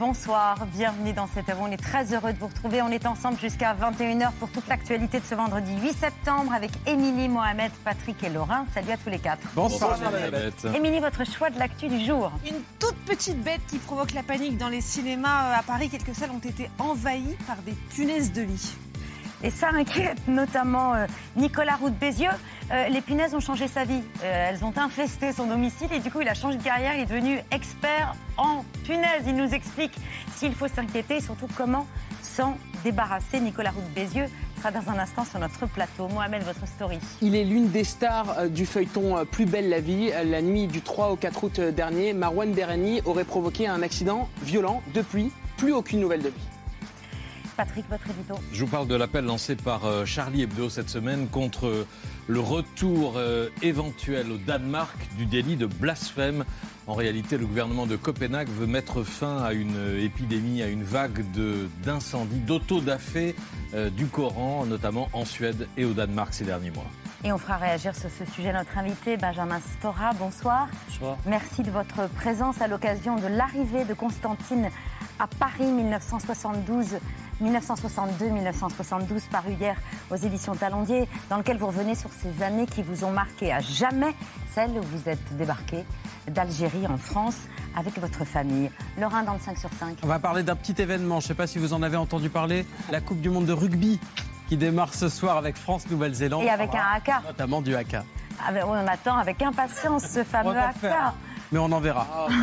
Bonsoir, bienvenue dans cette On est très heureux de vous retrouver. On est ensemble jusqu'à 21h pour toute l'actualité de ce vendredi 8 septembre avec Émilie, Mohamed, Patrick et Laurent. Salut à tous les quatre. Bonsoir, Émilie, votre choix de l'actu du jour Une toute petite bête qui provoque la panique dans les cinémas à Paris. Quelques salles ont été envahies par des punaises de lit. Et ça inquiète notamment euh, Nicolas Roux de Bézieux. Euh, les punaises ont changé sa vie. Euh, elles ont infesté son domicile et du coup, il a changé de carrière. Il est devenu expert en punaises. Il nous explique s'il faut s'inquiéter et surtout comment s'en débarrasser. Nicolas Roux de Bézieux sera dans un instant sur notre plateau. Mohamed, votre story. Il est l'une des stars du feuilleton Plus belle la vie. La nuit du 3 au 4 août dernier, Marwan Bereni aurait provoqué un accident violent. Depuis, plus aucune nouvelle de lui. Patrick, votre édito. Je vous parle de l'appel lancé par euh, Charlie Hebdo cette semaine contre euh, le retour euh, éventuel au Danemark du délit de blasphème. En réalité, le gouvernement de Copenhague veut mettre fin à une épidémie, à une vague d'incendies, d'autodafé du Coran, notamment en Suède et au Danemark ces derniers mois. Et on fera réagir sur ce sujet notre invité, Benjamin Stora. Bonsoir. Bonsoir. Merci de votre présence à l'occasion de l'arrivée de Constantine à Paris 1972. 1962-1972, paru hier aux éditions Talendier, dans lequel vous revenez sur ces années qui vous ont marqué à jamais, celles où vous êtes débarqué d'Algérie en France avec votre famille. Lorrain dans le 5 sur 5. On va parler d'un petit événement, je ne sais pas si vous en avez entendu parler, la Coupe du Monde de rugby qui démarre ce soir avec France-Nouvelle-Zélande. Et avec un haka. Notamment du haka. Ah ben, on attend avec impatience ce fameux haka mais on en verra.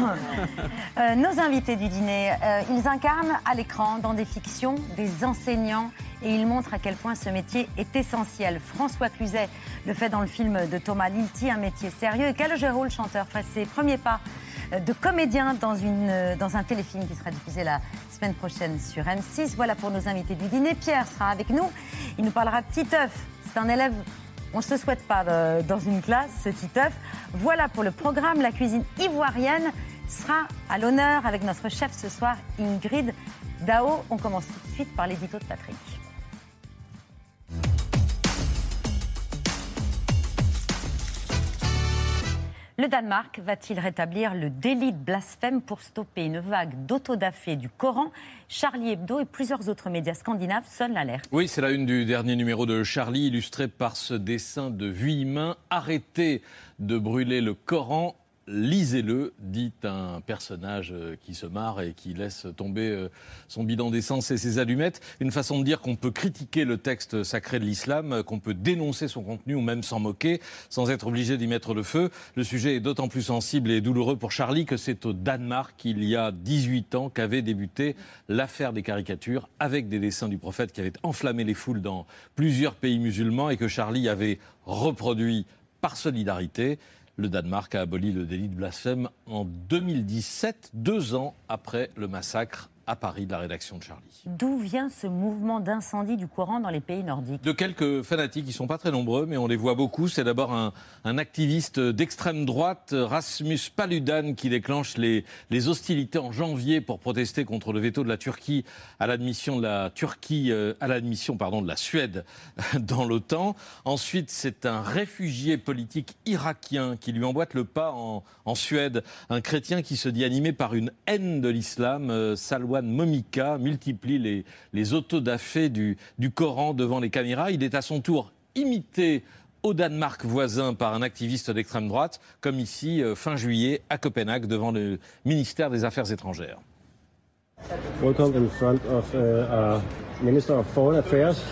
Euh, nos invités du dîner, euh, ils incarnent à l'écran, dans des fictions, des enseignants et ils montrent à quel point ce métier est essentiel. François Cluzet le fait dans le film de Thomas Lilti, un métier sérieux, et Calogero, le chanteur, fait ses premiers pas euh, de comédien dans, une, dans un téléfilm qui sera diffusé la semaine prochaine sur M6. Voilà pour nos invités du dîner. Pierre sera avec nous. Il nous parlera de Titeuf. C'est un élève on ne se souhaite pas dans une classe, ce Titeuf. Voilà pour le programme. La cuisine ivoirienne sera à l'honneur avec notre chef ce soir, Ingrid Dao. On commence tout de suite par l'édito de Patrick. Le Danemark va-t-il rétablir le délit de blasphème pour stopper une vague d'autodafé du Coran? Charlie Hebdo et plusieurs autres médias scandinaves sonnent l'alerte. Oui, c'est la une du dernier numéro de Charlie, illustré par ce dessin de Vuillemin. Arrêtez de brûler le Coran lisez-le, dit un personnage euh, qui se marre et qui laisse tomber euh, son bidon d'essence et ses allumettes. Une façon de dire qu'on peut critiquer le texte sacré de l'islam, euh, qu'on peut dénoncer son contenu ou même s'en moquer sans être obligé d'y mettre le feu. Le sujet est d'autant plus sensible et douloureux pour Charlie que c'est au Danemark, il y a 18 ans, qu'avait débuté l'affaire des caricatures avec des dessins du prophète qui avaient enflammé les foules dans plusieurs pays musulmans et que Charlie avait reproduit par solidarité. Le Danemark a aboli le délit de blasphème en 2017, deux ans après le massacre à Paris de la rédaction de Charlie. D'où vient ce mouvement d'incendie du courant dans les pays nordiques? De quelques fanatiques, qui ne sont pas très nombreux, mais on les voit beaucoup. C'est d'abord un, activiste d'extrême droite, Rasmus Paludan, qui déclenche les, les, hostilités en janvier pour protester contre le veto de la Turquie à l'admission de la Turquie, euh, à l'admission pardon de la Suède dans l'OTAN. Ensuite, c'est un réfugié politique irakien qui lui emboîte le pas en, en Suède, un chrétien qui se dit animé par une haine de l'islam, euh, Momika multiplie les, les autodafés du, du Coran devant les caméras. Il est à son tour imité au Danemark voisin par un activiste d'extrême droite, comme ici euh, fin juillet à Copenhague devant le ministère des Affaires étrangères. Welcome in front of uh, our Minister of Foreign Affairs.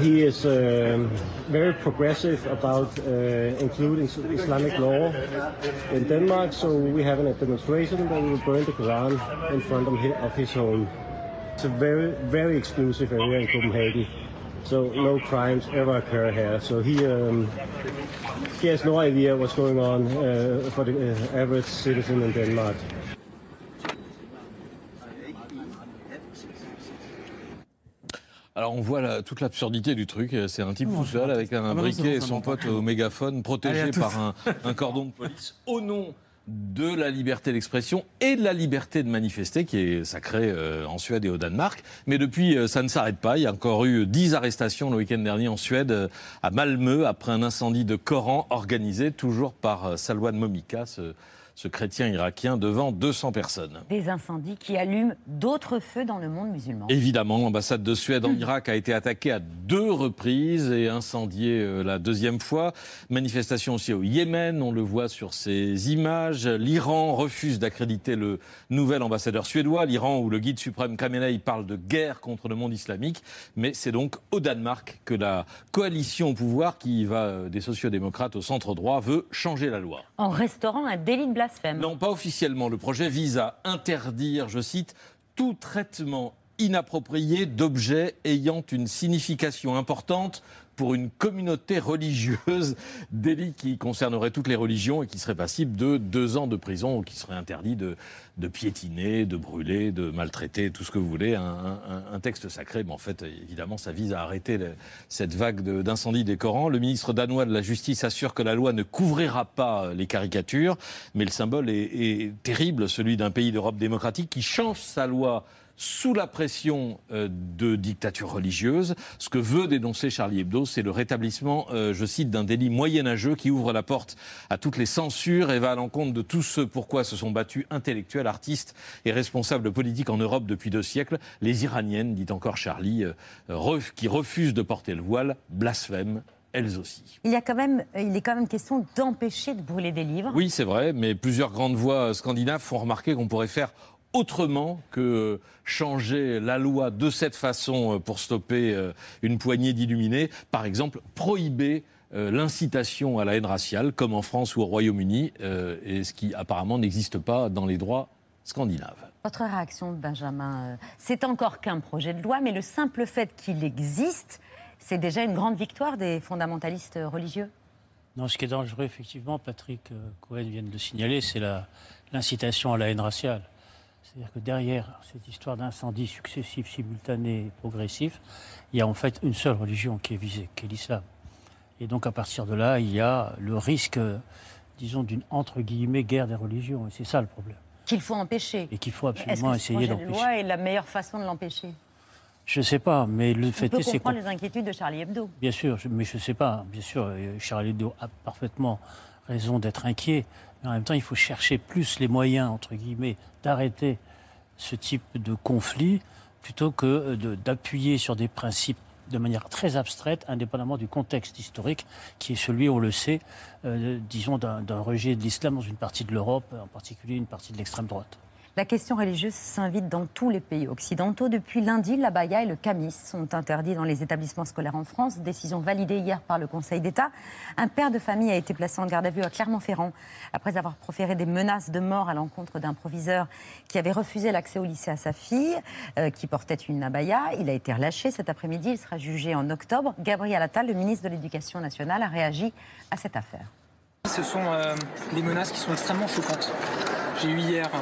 He is uh, very progressive about uh, including Islamic law in Denmark, so we have a demonstration where we will burn the Quran in front of his home. It's a very, very exclusive area in Copenhagen. so no crimes ever occur here. So he um, he has no idea what's going on uh, for the uh, average citizen in Denmark. On voit la- toute l'absurdité du truc. C'est un type tout seul avec un Ah non, briquet bon, et son pote au mégaphone, protégé par un, un cordon de police au nom de la liberté d'expression et de la liberté de manifester, qui est sacrée euh, en Suède et au Danemark. Mais depuis, euh, ça ne s'arrête pas. Il y a encore eu 10 arrestations le week-end dernier en Suède, euh, à Malmö, après un incendie de Coran organisé toujours par euh, Salwan Momika, ce, ce chrétien irakien, devant 200 personnes. Des incendies qui allument d'autres feux dans le monde musulman. Évidemment, l'ambassade de Suède en Irak a été attaquée à deux reprises et incendiée euh, la deuxième fois. Manifestation aussi au Yémen, on le voit sur ces images. L'Iran refuse d'accréditer le nouvel ambassadeur suédois. L'Iran où le guide suprême Khamenei parle de guerre contre le monde islamique. Mais c'est donc au Danemark que la coalition au pouvoir, qui va euh, des sociodémocrates au centre droit, veut changer la loi. En restaurant un délit de Non, pas officiellement. Le projet vise à interdire, je cite, tout traitement inapproprié d'objets ayant une signification importante pour une communauté religieuse, délit qui concernerait toutes les religions et qui serait passible de deux ans de prison ou qui serait interdit de, piétiner, de brûler, de maltraiter, tout ce que vous voulez. Un, texte sacré, mais en fait, évidemment, ça vise à arrêter cette vague d'incendie des Corans. Le ministre danois de la Justice assure que la loi ne couvrira pas les caricatures, mais le symbole est terrible, celui d'un pays d'Europe démocratique qui change sa loi sous la pression euh, de dictatures religieuses. Ce que veut dénoncer Charlie Hebdo, c'est le rétablissement, euh, je cite, d'un délit moyenâgeux qui ouvre la porte à toutes les censures et va à l'encontre de tout ce pourquoi se sont battus intellectuels, artistes et responsables politiques en Europe depuis deux siècles. Les Iraniennes, dit encore Charlie, euh, ref- qui refusent de porter le voile, blasphèment elles aussi. Il, y a quand même, il est quand même question d'empêcher de brûler des livres. Oui, c'est vrai, mais plusieurs grandes voix scandinaves font remarquer qu'on pourrait faire autrement que changer la loi de cette façon euh, pour stopper euh, une poignée d'illuminés. Par exemple, prohiber euh, l'incitation à la haine raciale, comme en France ou au Royaume-Uni, et ce qui apparemment n'existe pas dans les droits scandinaves. Votre réaction, Benjamin, c'est encore qu'un projet de loi, mais le simple fait qu'il existe, c'est déjà une grande victoire des fondamentalistes religieux. Non, ce qui est dangereux, effectivement, Patrick Cohen vient de le signaler, c'est l'incitation à la haine raciale. C'est-à-dire que derrière cette histoire d'incendies successifs, simultanés, progressifs, il y a en fait une seule religion qui est visée, qui est l'islam. Et donc à partir de là, il y a le risque, disons, d'une entre guillemets guerre des religions. Et c'est ça le problème. Qu'il faut empêcher. Et qu'il faut absolument que essayer projet de d'empêcher. loi est la meilleure façon de l'empêcher? Je ne sais pas, mais le On fait est, c'est qu'on comprendre les inquiétudes de Charlie Hebdo. Bien sûr, je- mais je ne sais pas. Bien sûr, Charles Hebdo a parfaitement raison d'être inquiet. En même temps, il faut chercher plus les moyens, d'arrêter ce type de conflit plutôt que euh, d'appuyer sur des principes de manière très abstraite, indépendamment du contexte historique, qui est celui, on le sait, euh, disons, d'un rejet de l'islam dans une partie de l'Europe, en particulier une partie de l'extrême droite. La question religieuse s'invite dans tous les pays occidentaux. Depuis lundi, l'abaya et le camis sont interdits dans les établissements scolaires en France. Décision validée hier par le Conseil d'État. Un père de famille a été placé en garde à vue à Clermont-Ferrand après avoir proféré des menaces de mort à l'encontre d'un proviseur qui avait refusé l'accès au lycée à sa fille, euh, qui portait une abaya. Il a été relâché cet après-midi. Il sera jugé en octobre. Gabriel Attal, le ministre de l'Éducation nationale, a réagi à cette affaire. Ce sont euh, des menaces qui sont extrêmement choquantes. J'ai eu hier euh,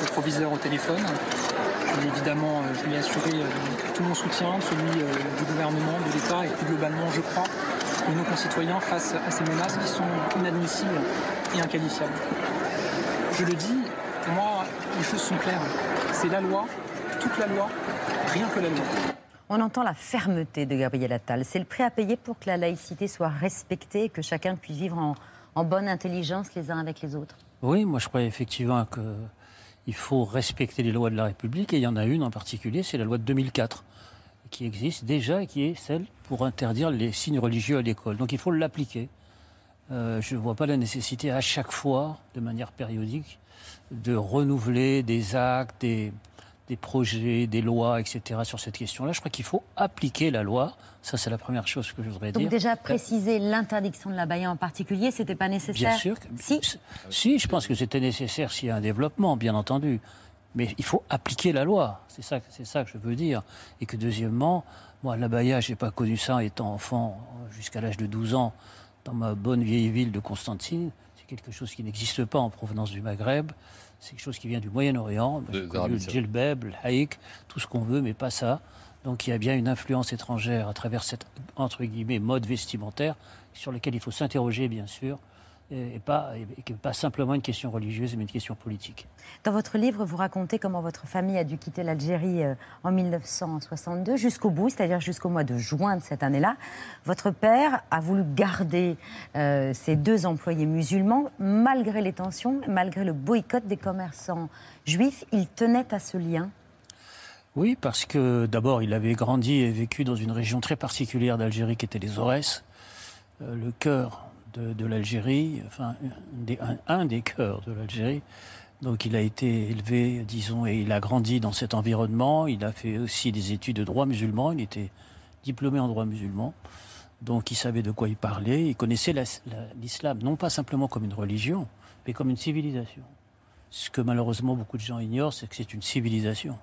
le proviseur au téléphone. Et évidemment, euh, je lui ai assuré euh, tout mon soutien, celui du gouvernement, de l'État et plus globalement, je crois, de nos concitoyens face à ces menaces qui sont inadmissibles et inqualifiables. Je le dis, pour moi, les choses sont claires. C'est la loi, toute la loi, rien que la loi. On entend la fermeté de Gabriel Attal. C'est le prix à payer pour que la laïcité soit respectée et que chacun puisse vivre en bonne intelligence les uns avec les autres. Oui, moi je crois effectivement qu'il faut respecter les lois de la République et il y en a une en particulier, c'est la loi de 2004 qui existe déjà et qui est celle pour interdire les signes religieux à l'école. Donc il faut l'appliquer. Euh, je ne vois pas la nécessité à chaque fois, de manière périodique, de renouveler des actes, des, des projets, des lois, etc. sur cette question-là. Je crois qu'il faut appliquer la loi. Ça, c'est la première chose que je voudrais Donc dire. déjà préciser l'interdiction de la baïa en particulier, c'était pas nécessaire. Bien sûr. que- Si. Si, je pense que c'était nécessaire s'il y a un développement, bien entendu. Mais il faut appliquer la loi. C'est ça, c'est ça que je veux dire. Et que deuxièmement, Moi, l'abaya, je n'ai pas connu ça étant enfant jusqu'à l'âge de 12 ans dans ma bonne vieille ville de Constantine. C'est quelque chose qui n'existe pas en provenance du Maghreb. C'est quelque chose qui vient du Moyen-Orient. Le djellab, le haïk, tout ce qu'on veut, mais pas ça. Donc il y a bien une influence étrangère à travers cette, entre guillemets, mode vestimentaire sur lequel il faut s'interroger, bien sûr, et, pas simplement une question religieuse, mais une question politique. Dans votre livre, vous racontez comment votre famille a dû quitter l'Algérie euh, en 1962 jusqu'au bout, c'est-à-dire jusqu'au mois de juin de cette année-là. Votre père a voulu garder euh, ses deux employés musulmans malgré les tensions, malgré le boycott des commerçants juifs. Il tenait à ce lien. Oui, parce que d'abord, il avait grandi et vécu dans une région très particulière d'Algérie qui était les Aurès, euh, le cœur de, l'Algérie, enfin, un des, cœurs de l'Algérie. Donc il a été élevé, disons, et il a grandi dans cet environnement. Il a fait aussi des études de droit musulman. Il était diplômé en droit musulman. Donc il savait de quoi il parlait. Il connaissait la- la- l'islam, non pas simplement comme une religion, mais comme une civilisation. Ce que malheureusement beaucoup de gens ignorent, c'est que c'est une civilisation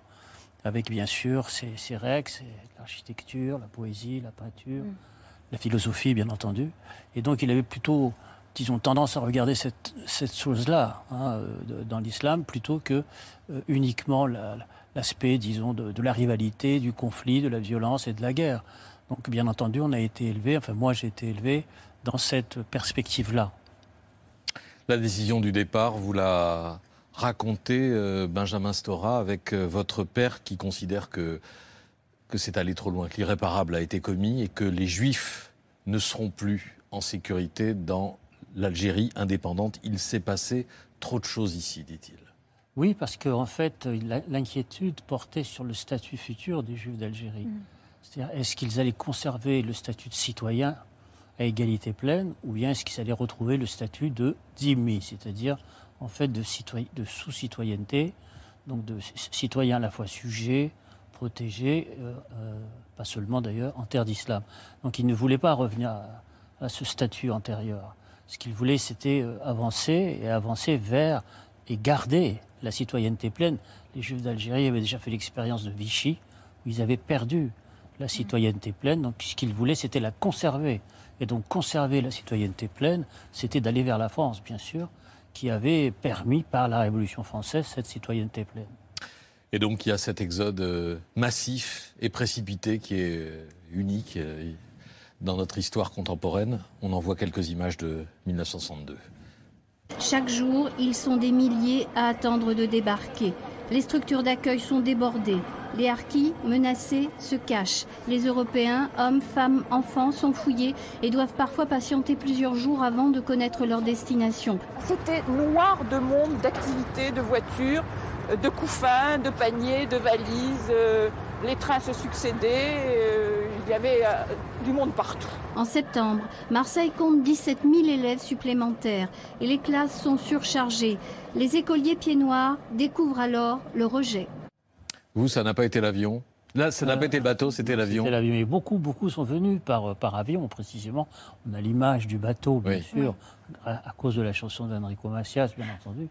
avec bien sûr ses, ses règles, l'architecture, la poésie, la peinture, la philosophie, bien entendu. Et donc il avait plutôt, disons, tendance à regarder cette, cette chose-là hein, euh, dans l'islam plutôt que euh, uniquement la- l'aspect, disons, de, la rivalité, du conflit, de la violence et de la guerre. Donc bien entendu, on a été élevé, enfin moi j'ai été élevé dans cette perspective-là. La décision du départ, vous la racontez, euh, Benjamin Stora, avec votre père qui considère que, que c'est allé trop loin, que l'irréparable a été commis et que les Juifs ne seront plus en sécurité dans l'Algérie indépendante. Il s'est passé trop de choses ici, dit-il. Oui, parce qu'en en fait, l'inquiétude portait sur le statut futur des Juifs d'Algérie. C'est-à-dire, est-ce qu'ils allaient conserver le statut de citoyen à égalité pleine, ou bien est-ce qu'ils allaient retrouver le statut de dhimmi, c'est-à-dire en fait de, citoyen- de sous-citoyenneté, donc de c- citoyen à la fois sujet, protégé, euh, euh, pas seulement d'ailleurs, en terre d'islam. Donc ils ne voulaient pas revenir à, ce statut antérieur. Ce qu'ils voulaient, c'était euh, avancer et avancer vers et garder la citoyenneté pleine. Les Juifs d'Algérie avaient déjà fait l'expérience de Vichy, où ils avaient perdu la citoyenneté pleine. Donc ce qu'ils voulaient, c'était la conserver. Et donc conserver la citoyenneté pleine, c'était d'aller vers la France, bien sûr, qui avait permis par la Révolution française cette citoyenneté pleine. Et donc il y a cet exode euh, massif et précipité qui est euh, unique euh, dans notre histoire contemporaine. On en voit quelques images de 1962. Chaque jour, ils sont des milliers à attendre de débarquer. Les structures d'accueil sont débordées. Les harkis, menacés, se cachent. Les Européens, hommes, femmes, enfants, sont fouillés et doivent parfois patienter plusieurs jours avant de connaître leur destination. C'était noir de monde, d'activités, de voitures, de couffins, de paniers, de valises. euh, Les trains se succédaient. euh, Il y avait euh, du monde partout. En septembre, Marseille compte 17 000 élèves supplémentaires et les classes sont surchargées. Les écoliers pieds noirs découvrent alors le rejet. Vous, ça n'a pas été l'avion? Là, ça n'a Euh, pas été le bateau, c'était l'avion. C'était l'avion. Et beaucoup, beaucoup sont venus par, euh, par avion, précisément. On a l'image du bateau, bien Oui. sûr, à, à cause de la chanson d'Enrico Macias, bien entendu.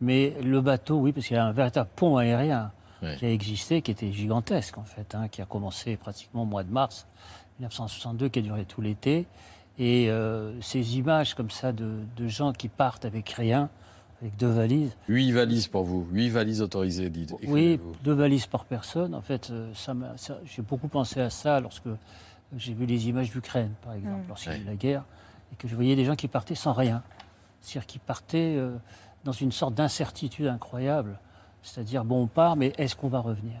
Mais le bateau, oui, parce qu'il y a un véritable pont aérien Oui. qui a existé, qui était gigantesque, en fait, hein, qui a commencé pratiquement au mois de mars 1962, qui a duré tout l'été. Et euh, ces images comme ça de, de gens qui partent avec rien, avec deux valises, Huit valises pour vous, huit valises autorisées, dites. oui, deux valises par personne. En fait, euh, ça j'ai beaucoup pensé à ça lorsque j'ai vu les images d'Ukraine, par exemple, lorsqu'il y a eu la guerre, et que je voyais des gens qui partaient sans rien. C'est-à-dire qui partaient euh, dans une sorte d'incertitude incroyable. C'est-à-dire, bon, on part, mais est-ce qu'on va revenir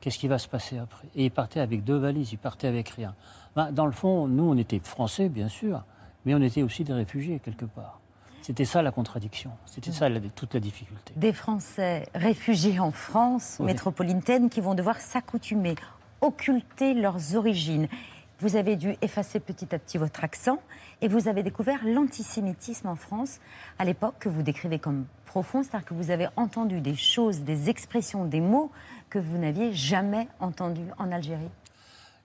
Qu'est-ce qui va se passer après? Et ils partaient avec deux valises, ils partaient avec rien. Ben, dans le fond, nous, on était français, bien sûr, mais on était aussi des réfugiés, quelque part. C'était ça la contradiction, c'était ça la- toute la difficulté. Des Français réfugiés en France Oui. métropolitaine qui vont devoir s'accoutumer, occulter leurs origines. Vous avez dû effacer petit à petit votre accent et vous avez découvert l'antisémitisme en France à l'époque que vous décrivez comme profond, c'est-à-dire que vous avez entendu des choses, des expressions, des mots que vous n'aviez jamais entendus en Algérie.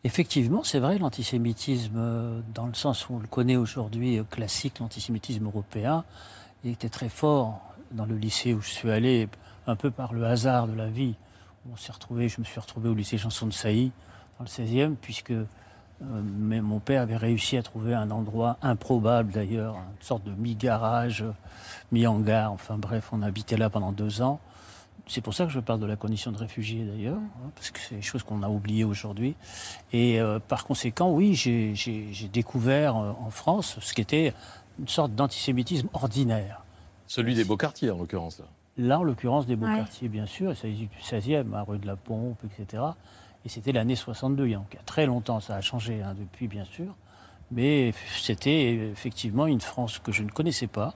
Effectivement, c'est vrai, l'antisémitisme, euh, dans le sens où on le connaît aujourd'hui, euh, classique, l'antisémitisme européen, était très fort dans le lycée où je suis allé, un peu par le hasard de la vie. On s'est retrouvé, je me suis retrouvé au lycée Janson de Sailly, dans le 16e, puisque mais mon père avait réussi à trouver un endroit improbable d'ailleurs, une sorte de mi-garage, mi-hangar, enfin bref, on habitait là pendant deux ans. C'est pour ça que je parle de la condition de réfugié d'ailleurs, hein, parce que c'est des choses qu'on a oubliées aujourd'hui. Et par conséquent, oui, j'ai découvert en France ce qui était une sorte d'antisémitisme ordinaire. Celui des beaux quartiers, en l'occurrence. Là. là, en l'occurrence, des beaux quartiers, bien sûr. Il s'agit du 16e, à rue de la Pompe, etc. Et c'était l'année 62. Il y a très longtemps, ça a changé hein, depuis, bien sûr. Mais c'était effectivement une France que je ne connaissais pas,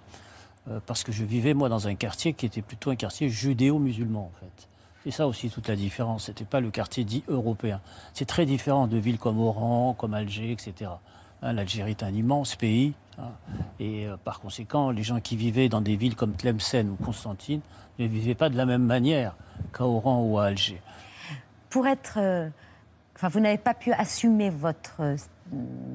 euh, parce que je vivais, moi, dans un quartier qui était plutôt un quartier judéo-musulman, en fait. C'est ça aussi toute la différence. Ce n'était pas le quartier dit européen. C'est très différent de villes comme Oran, comme Alger, etc. Hein, L'Algérie est un immense pays. Hein, et euh, par conséquent, les gens qui vivaient dans des villes comme Tlemcen ou Constantine ne vivaient pas de la même manière qu'à Oran ou à Alger. Pour être. Euh, enfin, vous n'avez pas pu assumer votre, euh,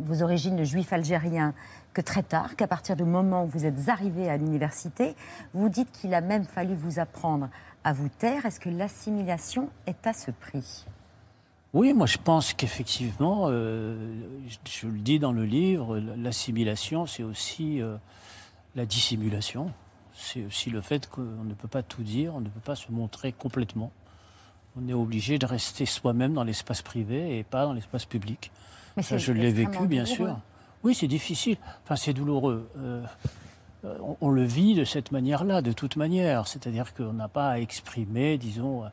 vos origines de juif algérien que très tard, qu'à partir du moment où vous êtes arrivé à l'université. Vous dites qu'il a même fallu vous apprendre à vous taire. Est-ce que l'assimilation est à ce prix? Oui, moi je pense qu'effectivement, euh, je, le dis dans le livre, l'assimilation, c'est aussi la dissimulation. C'est aussi le fait qu'on ne peut pas tout dire, on ne peut pas se montrer complètement. On est obligé de rester soi-même dans l'espace privé et pas dans l'espace public. Mais Ça, je l'ai vécu, bien sûr. Oui, c'est difficile. Enfin, c'est douloureux. Euh, on, on, le vit de cette manière-là, de toute manière. C'est-à-dire qu'on n'a pas à exprimer, disons,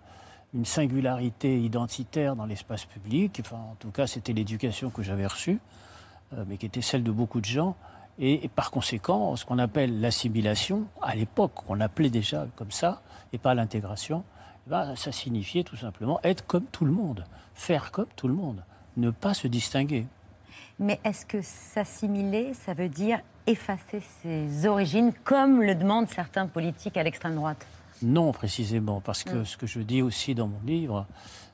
une singularité identitaire dans l'espace public. Enfin, en tout cas, c'était l'éducation que j'avais reçue, euh, mais qui était celle de beaucoup de gens. Et, par conséquent, ce qu'on appelle l'assimilation, à l'époque, on l'appelait déjà comme ça, et pas l'intégration, ben, ça signifiait tout simplement être comme tout le monde, faire comme tout le monde, ne pas se distinguer. Mais est-ce que s'assimiler, ça veut dire effacer ses origines, comme le demandent certains politiques à l'extrême droite? Non, précisément, parce que mm. ce que je dis aussi dans mon livre,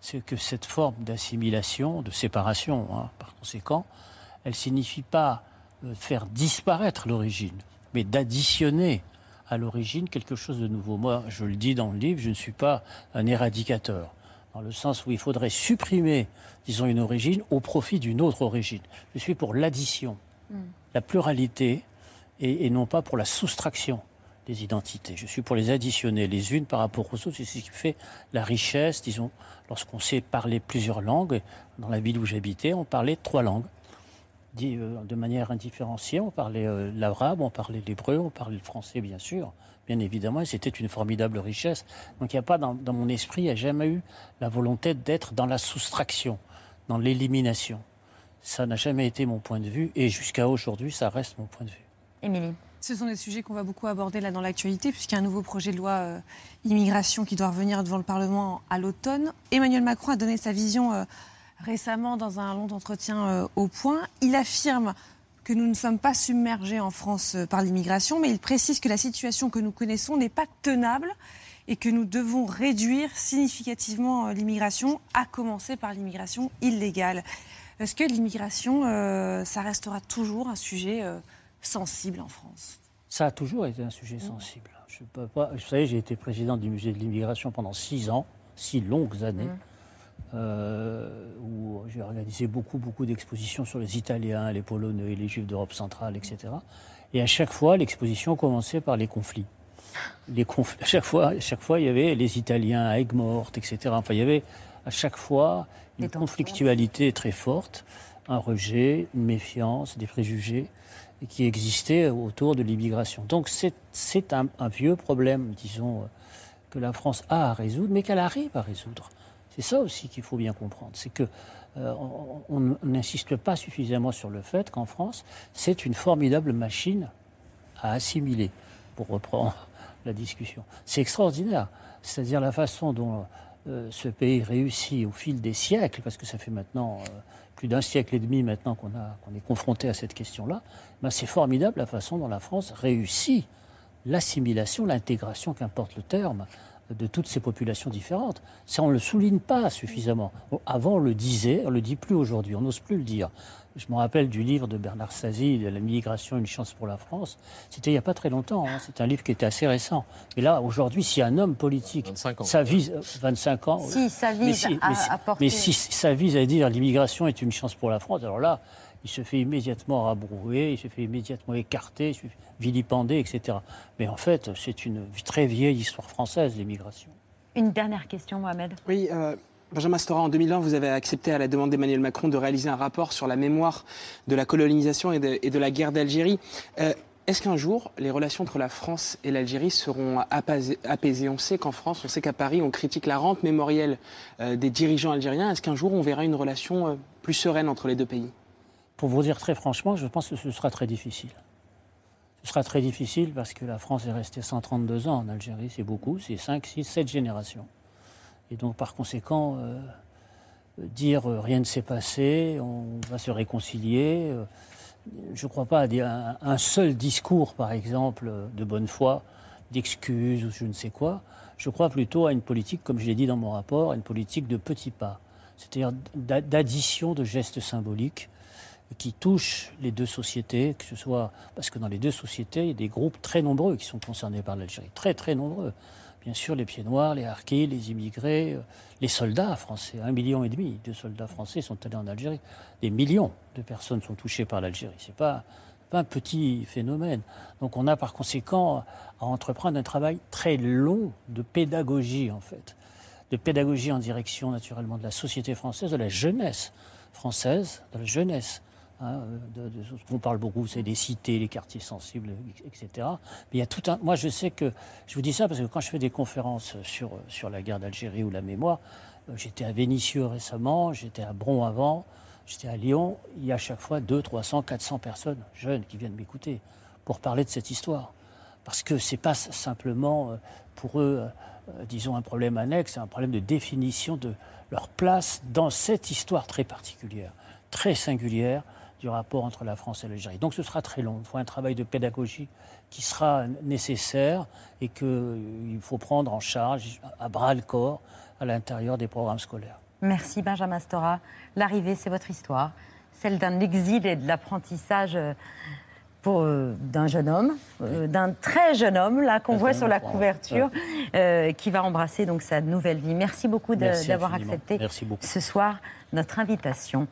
c'est que cette forme d'assimilation, de séparation, hein, par conséquent, elle signifie pas euh, faire disparaître l'origine, mais d'additionner à l'origine quelque chose de nouveau. Moi, je le dis dans le livre, je ne suis pas un éradicateur, dans le sens où il faudrait supprimer, disons, une origine au profit d'une autre origine. Je suis pour l'addition, mm. la pluralité, et non pas pour la soustraction des identités. Je suis pour les additionner les unes par rapport aux autres. C'est ce qui fait la richesse, disons, lorsqu'on sait parler plusieurs langues. Dans la ville où j'habitais, on parlait trois langues. Euh, de manière indifférenciée, on parlait euh, l'arabe, on parlait l'hébreu, on parlait le français, bien sûr, bien évidemment, et c'était une formidable richesse. Donc il n'y a pas, dans, dans, mon esprit, il n'y a jamais eu la volonté d'être dans la soustraction, dans l'élimination. Ça n'a jamais été mon point de vue, et jusqu'à aujourd'hui, ça reste mon point de vue. Émilie ce sont des sujets qu'on va beaucoup aborder là dans l'actualité, puisqu'il y a un nouveau projet de loi euh, immigration qui doit revenir devant le Parlement à l'automne. Emmanuel Macron a donné sa vision euh, récemment dans un long entretien euh, au point. Il affirme que nous ne sommes pas submergés en France par l'immigration, mais il précise que la situation que nous connaissons n'est pas tenable et que nous devons réduire significativement l'immigration, à commencer par l'immigration illégale. Est-ce que l'immigration, ça restera toujours un sujet sensible en France? Ça a toujours été un sujet sensible. Je peux pas, vous savez, j'ai été président du musée de l'immigration pendant six ans, six longues années, mmh. Euh, où j'ai organisé beaucoup, beaucoup d'expositions sur les Italiens, les Polonais, les Juifs d'Europe centrale, etc. Et à chaque fois, l'exposition commençait par les conflits. Les à, chaque fois, à chaque fois, il y avait les Italiens à Aigues-Mortes, etc. Enfin, il y avait à chaque fois une conflictualité très forte, un rejet, une méfiance, des préjugés qui existait autour de l'immigration. Donc c'est un, vieux problème, disons, euh, que la France a à résoudre, mais qu'elle arrive à résoudre. C'est ça aussi qu'il faut bien comprendre. C'est que euh, on n'insiste pas suffisamment sur le fait qu'en France, c'est une formidable machine à assimiler, pour reprendre la discussion. C'est extraordinaire. C'est-à-dire la façon dont euh, ce pays réussit au fil des siècles, parce que ça fait maintenant plus d'un siècle et demi maintenant qu'on qu'on est confronté à cette question-là, ben c'est formidable la façon dont la France réussit l'assimilation, l'intégration, qu'importe le terme, de toutes ces populations différentes. Ça, on ne le souligne pas suffisamment. Avant, on le disait, on ne le dit plus aujourd'hui, on n'ose plus le dire. Je me rappelle du livre de Bernard Stasi, La migration, une chance pour la France. C'était il n'y a pas très longtemps. Hein. C'est un livre qui était assez récent. Mais là, aujourd'hui, si un homme politique, 25 ans. ça vise 25 ans. Si ça vise mais si, à, mais si- à porter- mais si ça vise à dire l'immigration est une chance pour la France, alors là, il se fait immédiatement rabrouer, il se fait immédiatement écarter, il se fait vilipender, etc. Mais en fait, c'est une très vieille histoire française, l'immigration. Une dernière question, Mohamed. Oui, euh, Benjamin Stora, en 2020, vous avez accepté à la demande d'Emmanuel Macron de réaliser un rapport sur la mémoire de la colonisation et de, et de la guerre d'Algérie. Euh, Est-ce qu'un jour, les relations entre la France et l'Algérie seront apaisées, apaisées? On sait qu'en France, on sait qu'à Paris, on critique la rente mémorielle euh, des dirigeants algériens. Est-ce qu'un jour, on verra une relation euh, plus sereine entre les deux pays? Pour vous dire très franchement, je pense que ce sera très difficile. Ce sera très difficile parce que la France est restée 132 ans en Algérie, c'est beaucoup, c'est 5, 6, 7 générations. Et donc par conséquent, euh, dire euh, rien ne s'est passé, on va se réconcilier, euh, je ne crois pas à un, seul discours, par exemple, euh, de bonne foi, d'excuses ou je ne sais quoi. Je crois plutôt à une politique, comme je l'ai dit dans mon rapport, à une politique de petits pas, c'est-à-dire d'a- d'addition de gestes symboliques qui touchent les deux sociétés, que ce soit parce que dans les deux sociétés, il y a des groupes très nombreux qui sont concernés par l'Algérie, très très nombreux. Bien sûr, les pieds noirs, les harkis, les immigrés, euh, les soldats français, un million et demi de soldats français sont allés en Algérie. Des millions de personnes sont touchées par l'Algérie. C'est pas un petit phénomène. Donc on a par conséquent à entreprendre un travail très long de pédagogie en fait, de pédagogie en direction naturellement de la société française, de la jeunesse française, de la jeunesse. Hein, de- de- on parle beaucoup, c'est des cités, les quartiers sensibles, etc. Mais il y a tout un. Moi, je sais que je vous dis ça parce que quand je fais des conférences sur sur la guerre d'Algérie ou la mémoire, euh, j'étais à Vénissieux récemment, j'étais à Bron avant, j'étais à Lyon. Il y a à chaque fois 200, 300, 400 personnes jeunes qui viennent m'écouter pour parler de cette histoire parce que c'est pas simplement euh, pour eux, euh, disons, un problème annexe, c'est un problème de définition de leur place dans cette histoire très particulière, très singulière du rapport entre la France et l'Algérie. Donc ce sera très long. Il faut un travail de pédagogie qui sera nécessaire et qu'il faut prendre en charge à bras le corps à l'intérieur des programmes scolaires. Merci Benjamin Stora. L'arrivée, c'est votre histoire, celle d'un exil et de l'apprentissage euh, euh, d'un jeune homme, euh, d'un très jeune homme, là, qu'on voit sur la couverture, euh, qui va embrasser donc sa nouvelle vie. Merci beaucoup d'avoir accepté Merci ce soir notre invitation.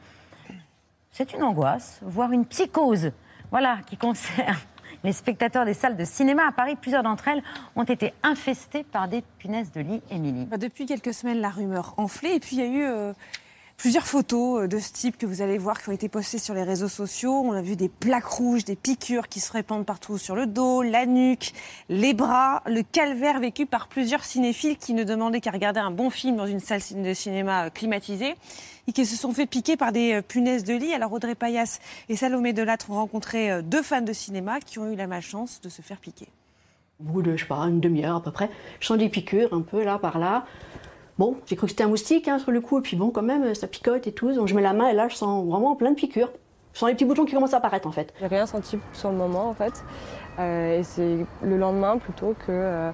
C'est une angoisse, voire une psychose, voilà, qui concerne les spectateurs des salles de cinéma à Paris. Plusieurs d'entre elles ont été infestées par des punaises de lit, Émilie. Bah, Depuis quelques semaines, la rumeur enflait. Et puis, il y a eu euh, plusieurs photos euh, de ce type que vous allez voir qui ont été postées sur les réseaux sociaux. On a vu des plaques rouges, des piqûres qui se répandent partout sur le dos, la nuque, les bras. Le calvaire vécu par plusieurs cinéphiles qui ne demandaient qu'à regarder un bon film dans une salle de cinéma euh, climatisée et qui se sont fait piquer par des euh, punaises de lit. Alors Audrey Payas et Salomé Delattre ont rencontré deux fans de cinéma qui ont eu la malchance de se faire piquer. Au bout de, je sais pas, une demi-heure à peu près, je sens des piqûres un peu là, par là. Bon, j'ai cru que c'était un moustique hein, sur le coup, et puis bon, quand même, ça picote et tout. Donc je mets la main et là, je sens vraiment plein de piqûres. Je sens les petits boutons qui commencent à apparaître en fait. J'ai rien senti sur le moment en fait. Euh, et c'est le lendemain plutôt que euh,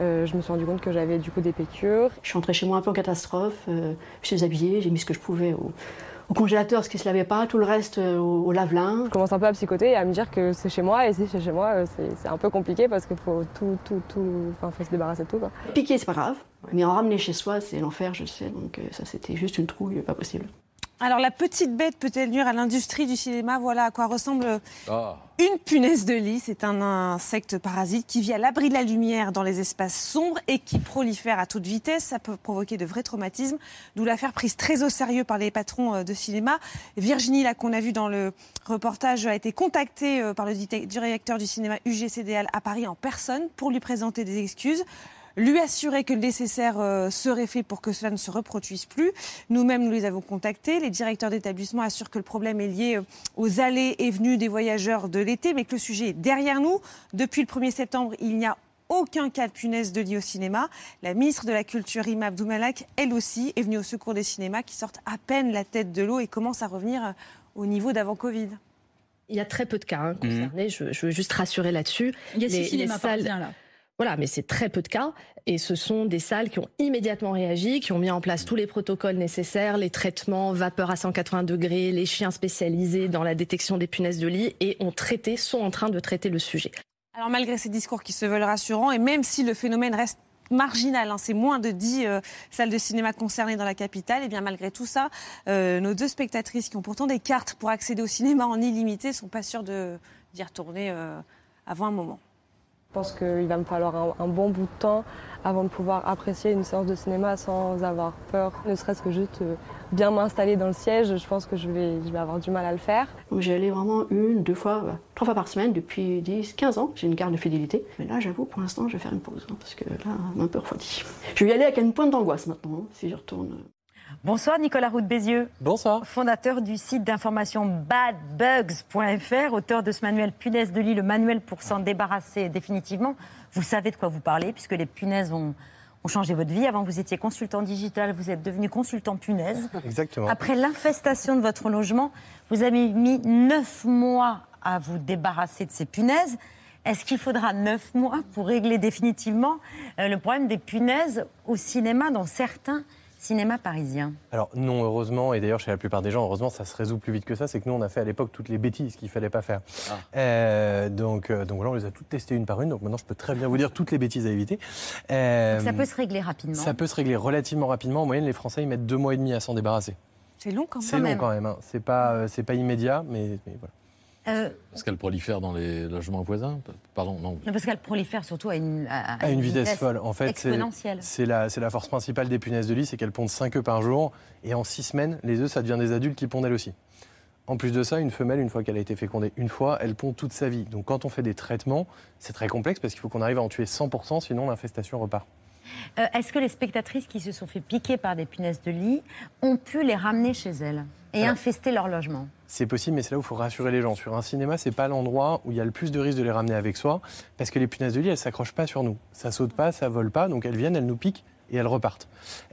euh, je me suis rendu compte que j'avais du coup des piqûres. Je suis rentrée chez moi un peu en catastrophe. je suis habillée, j'ai mis ce que je pouvais au, au congélateur, qu'il ne se lavait pas, tout le reste euh, au, au lave-linge. Je commence un peu à psychoter et à me dire que c'est chez moi et si c'est chez moi, euh, c'est un peu compliqué parce qu'il faut tout, tout, tout, enfin faut se débarrasser de tout quoi. Piquer, c'est pas grave, mais en ramener chez soi, c'est l'enfer, je sais. Donc euh, ça, c'était juste une trouille, pas possible. Alors la petite bête peut-elle nuire à l'industrie du cinéma Voilà à quoi ressemble Ah. une punaise de lit. C'est un insecte parasite qui vit à l'abri de la lumière dans les espaces sombres et qui prolifère à toute vitesse. Ça peut provoquer de vrais traumatismes, d'où l'affaire prise très au sérieux par les patrons euh, de cinéma. Virginie, là qu'on a vu dans le reportage, a été contactée euh, par le directeur du cinéma UGCDL à Paris en personne pour lui présenter des excuses lui assurer que le nécessaire euh, serait fait pour que cela ne se reproduise plus. Nous-mêmes, nous les avons contactés. Les directeurs d'établissement assurent que le problème est lié euh, aux allées et venues des voyageurs de l'été, mais que le sujet est derrière nous. Depuis le 1er septembre, il n'y a aucun cas de punaise de lit au cinéma. La ministre de la Culture, Rima Abdoumalak, elle aussi, est venue au secours des cinémas qui sortent à peine la tête de l'eau et commencent à revenir euh, au niveau d'avant Covid. Il y a très peu de cas hein, concernés, je, je veux juste rassurer là-dessus. Il y a six Les- les cinémas salles- là. Voilà, mais c'est très peu de cas. Et ce sont des salles qui ont immédiatement réagi, qui ont mis en place tous les protocoles nécessaires, les traitements, vapeur à 180 degrés, les chiens spécialisés dans la détection des punaises de lit et ont traité, sont en train de traiter le sujet. Alors malgré ces discours qui se veulent rassurants, et même si le phénomène reste marginal, hein, c'est moins de 10 euh, salles de cinéma concernées dans la capitale, et bien malgré tout ça, euh, nos deux spectatrices qui ont pourtant des cartes pour accéder au cinéma en illimité sont pas sûres d'y retourner euh, avant un moment. Je pense qu'il va me falloir un, bon bout de temps avant de pouvoir apprécier une séance de cinéma sans avoir peur, ne serait-ce que juste euh, bien m'installer dans le siège. Je pense que je vais, avoir du mal à le faire. J'y allais vraiment une, deux fois, trois fois par semaine depuis 10, 15 ans. J'ai une carte de fidélité. Mais là, j'avoue, pour l'instant, je vais faire une pause hein, parce que là, un peu refroidi. Je vais y aller avec une pointe d'angoisse maintenant, hein, si je retourne. Bonsoir Nicolas Roux Bézieux. Bonsoir. Fondateur du site d'information badbugs.fr, auteur de ce manuel Punaise de lit, le manuel pour s'en débarrasser définitivement. Vous savez de quoi vous parlez puisque les punaises ont, ont changé votre vie. Avant, vous étiez consultant digital, vous êtes devenu consultant punaise. Exactement. Après l'infestation de votre logement, vous avez mis neuf mois à vous débarrasser de ces punaises. Est-ce qu'il faudra neuf mois pour régler définitivement euh, le problème des punaises au cinéma dans certains cinéma parisien Alors non, heureusement, et d'ailleurs chez la plupart des gens, heureusement, ça se résout plus vite que ça, c'est que nous, on a fait à l'époque toutes les bêtises qu'il ne fallait pas faire. Ah. Euh, donc, euh, donc voilà, on les a toutes testées une par une, donc maintenant je peux très bien vous dire toutes les bêtises à éviter. Euh, ça peut se régler rapidement Ça peut se régler relativement rapidement. En moyenne, les Français, ils mettent deux mois et demi à s'en débarrasser. C'est long quand même. C'est long quand même, hein. c'est pas, c'est pas immédiat, mais, mais voilà. Euh, parce qu'elle prolifère dans les logements voisins Pardon, non. Parce qu'elle prolifère surtout à une, à, une, vitesse, folle. En fait, c'est la, la, force principale des punaises de lit, c'est qu'elles pondent 5 œufs par jour. Et en 6 semaines, les œufs, ça devient des adultes qui pondent elles aussi. En plus de ça, une femelle, une fois qu'elle a été fécondée une fois, elle pond toute sa vie. Donc quand on fait des traitements, c'est très complexe parce qu'il faut qu'on arrive à en tuer 100%, sinon l'infestation repart. Euh, est-ce que les spectatrices qui se sont fait piquer par des punaises de lit ont pu les ramener chez elles et infester leur logement? C'est possible, mais c'est là où il faut rassurer les gens. Sur un cinéma, c'est pas l'endroit où il y a le plus de risque de les ramener avec soi, parce que les punaises de lit, elles s'accrochent pas sur nous. Ça saute pas, ça vole pas, donc elles viennent, elles nous piquent et elles repartent.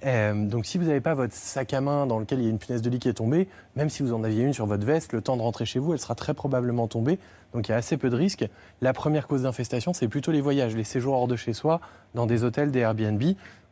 Euh, donc si vous n'avez pas votre sac à main dans lequel il y a une punaise de lit qui est tombée, même si vous en aviez une sur votre veste, le temps de rentrer chez vous, elle sera très probablement tombée. Donc il y a assez peu de risques. La première cause d'infestation, c'est plutôt les voyages, les séjours hors de chez soi, dans des hôtels, des Airbnb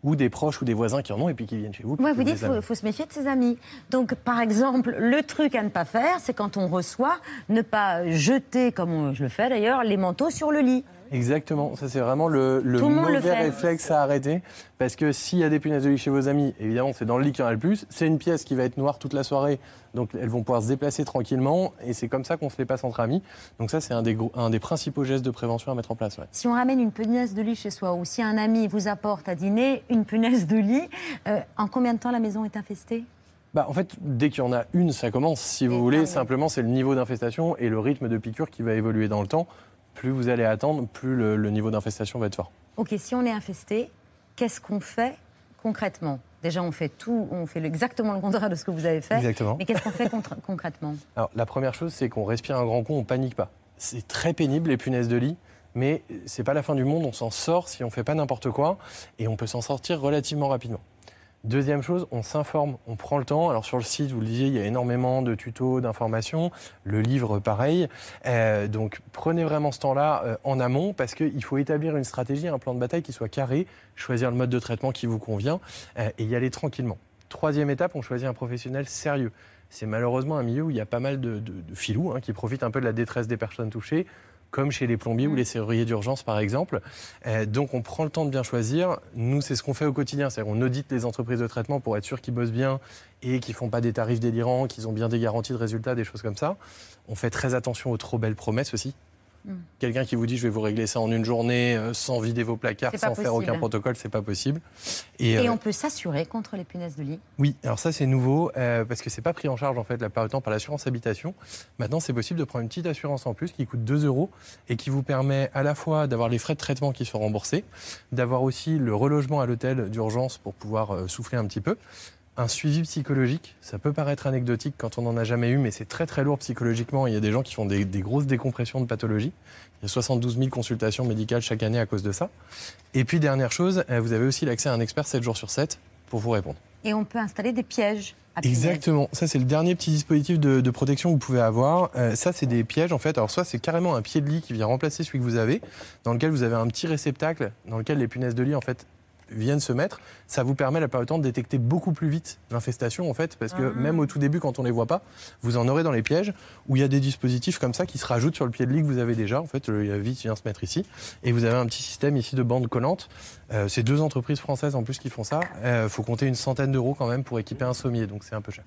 ou des proches ou des voisins qui en ont et puis qui viennent chez vous. Oui, vous dites qu'il faut, se méfier de ses amis. Donc, par exemple, le truc à ne pas faire, c'est quand on reçoit, ne pas jeter, comme je le fais d'ailleurs, les manteaux sur le lit. Exactement, ça c'est vraiment le, le mauvais réflexe à arrêter. Parce que s'il y a des punaises de lit chez vos amis, évidemment c'est dans le lit qu'il y en a le plus. C'est une pièce qui va être noire toute la soirée, donc elles vont pouvoir se déplacer tranquillement. Et c'est comme ça qu'on se les passe entre amis. Donc ça c'est un des, un des principaux gestes de prévention à mettre en place. Si on ramène une punaise de lit chez soi, ou si un ami vous apporte à dîner une punaise de lit, euh, en combien de temps la maison est infestée? Bah, en fait, dès qu'il y en a une, ça commence. Si vous voulez, simplement, c'est le niveau d'infestation et le rythme de piqûre qui va évoluer dans le temps plus vous allez attendre, plus le, niveau d'infestation va être fort. Ok, si on est infesté, qu'est-ce qu'on fait concrètement? Déjà, on fait tout, on fait exactement le contraire de ce que vous avez fait. Exactement. Mais qu'est-ce qu'on fait concrètement? Alors, la première chose, c'est qu'on respire un grand coup, on panique pas. C'est très pénible les punaises de lit, mais c'est pas la fin du monde. On s'en sort si on fait pas n'importe quoi, et on peut s'en sortir relativement rapidement. Deuxième chose, on s'informe, on prend le temps. Alors sur le site, vous le disiez, il y a énormément de tutos, d'informations. Le livre, pareil. Euh, donc prenez vraiment ce temps-là euh, en amont parce qu'il faut établir une stratégie, un plan de bataille qui soit carré, choisir le mode de traitement qui vous convient euh, et y aller tranquillement. Troisième étape, on choisit un professionnel sérieux. C'est malheureusement un milieu où il y a pas mal de, filous hein, qui profitent un peu de la détresse des personnes touchées comme chez les plombiers ou mm. les serruriers d'urgence par exemple. Euh, donc on prend le temps de bien choisir. Nous, c'est ce qu'on fait au quotidien, c'est-à-dire on audite les entreprises de traitement pour être sûr qu'ils bossent bien et qu'ils font pas des tarifs délirants, qu'ils ont bien des garanties de résultats, des choses comme ça. On fait très attention aux trop belles promesses aussi. Mm. Quelqu'un qui vous dit je vais vous régler ça en une journée euh, sans vider vos placards, sans faire aucun protocole, c'est pas possible. Et, euh, on peut s'assurer contre les punaises de lit Oui, alors ça c'est nouveau euh, parce que c'est pas pris en charge en fait la plupart du temps par l'assurance habitation. Maintenant c'est possible de prendre une petite assurance en plus qui coûte 2 euros et qui vous permet à la fois d'avoir les frais de traitement qui sont remboursés, d'avoir aussi le relogement à l'hôtel d'urgence pour pouvoir souffler un petit peu, un suivi psychologique, ça peut paraître anecdotique quand on n'en a jamais eu, mais c'est très très lourd psychologiquement. Il y a des gens qui font des, grosses décompressions de pathologie. Il y a 72 000 consultations médicales chaque année à cause de ça. Et puis dernière chose, euh, vous avez aussi l'accès à un expert 7 jours sur 7 pour vous répondre. Et on peut installer des pièges. Exactement. Ça, c'est le dernier petit dispositif de, de protection que vous pouvez avoir. Euh, ça, c'est des pièges, en fait. Alors, soit c'est carrément un pied de lit qui vient remplacer celui que vous avez, dans lequel vous avez un petit réceptacle, dans lequel les punaises de lit, en fait, viennent se mettre. Ça vous permet, la plupart du temps, de détecter beaucoup plus vite l'infestation, en fait, parce que Ah. même au tout début, quand on les voit pas, vous en aurez dans les pièges, où il y a des dispositifs comme ça qui se rajoutent sur le pied de lit que vous avez déjà. En fait, le- vis vient se mettre ici. Et vous avez un petit système ici de bande collante. Euh, c'est deux entreprises françaises en plus qui font ça. Il faut compter une centaine d'euros quand même pour équiper un sommier, donc c'est un peu cher.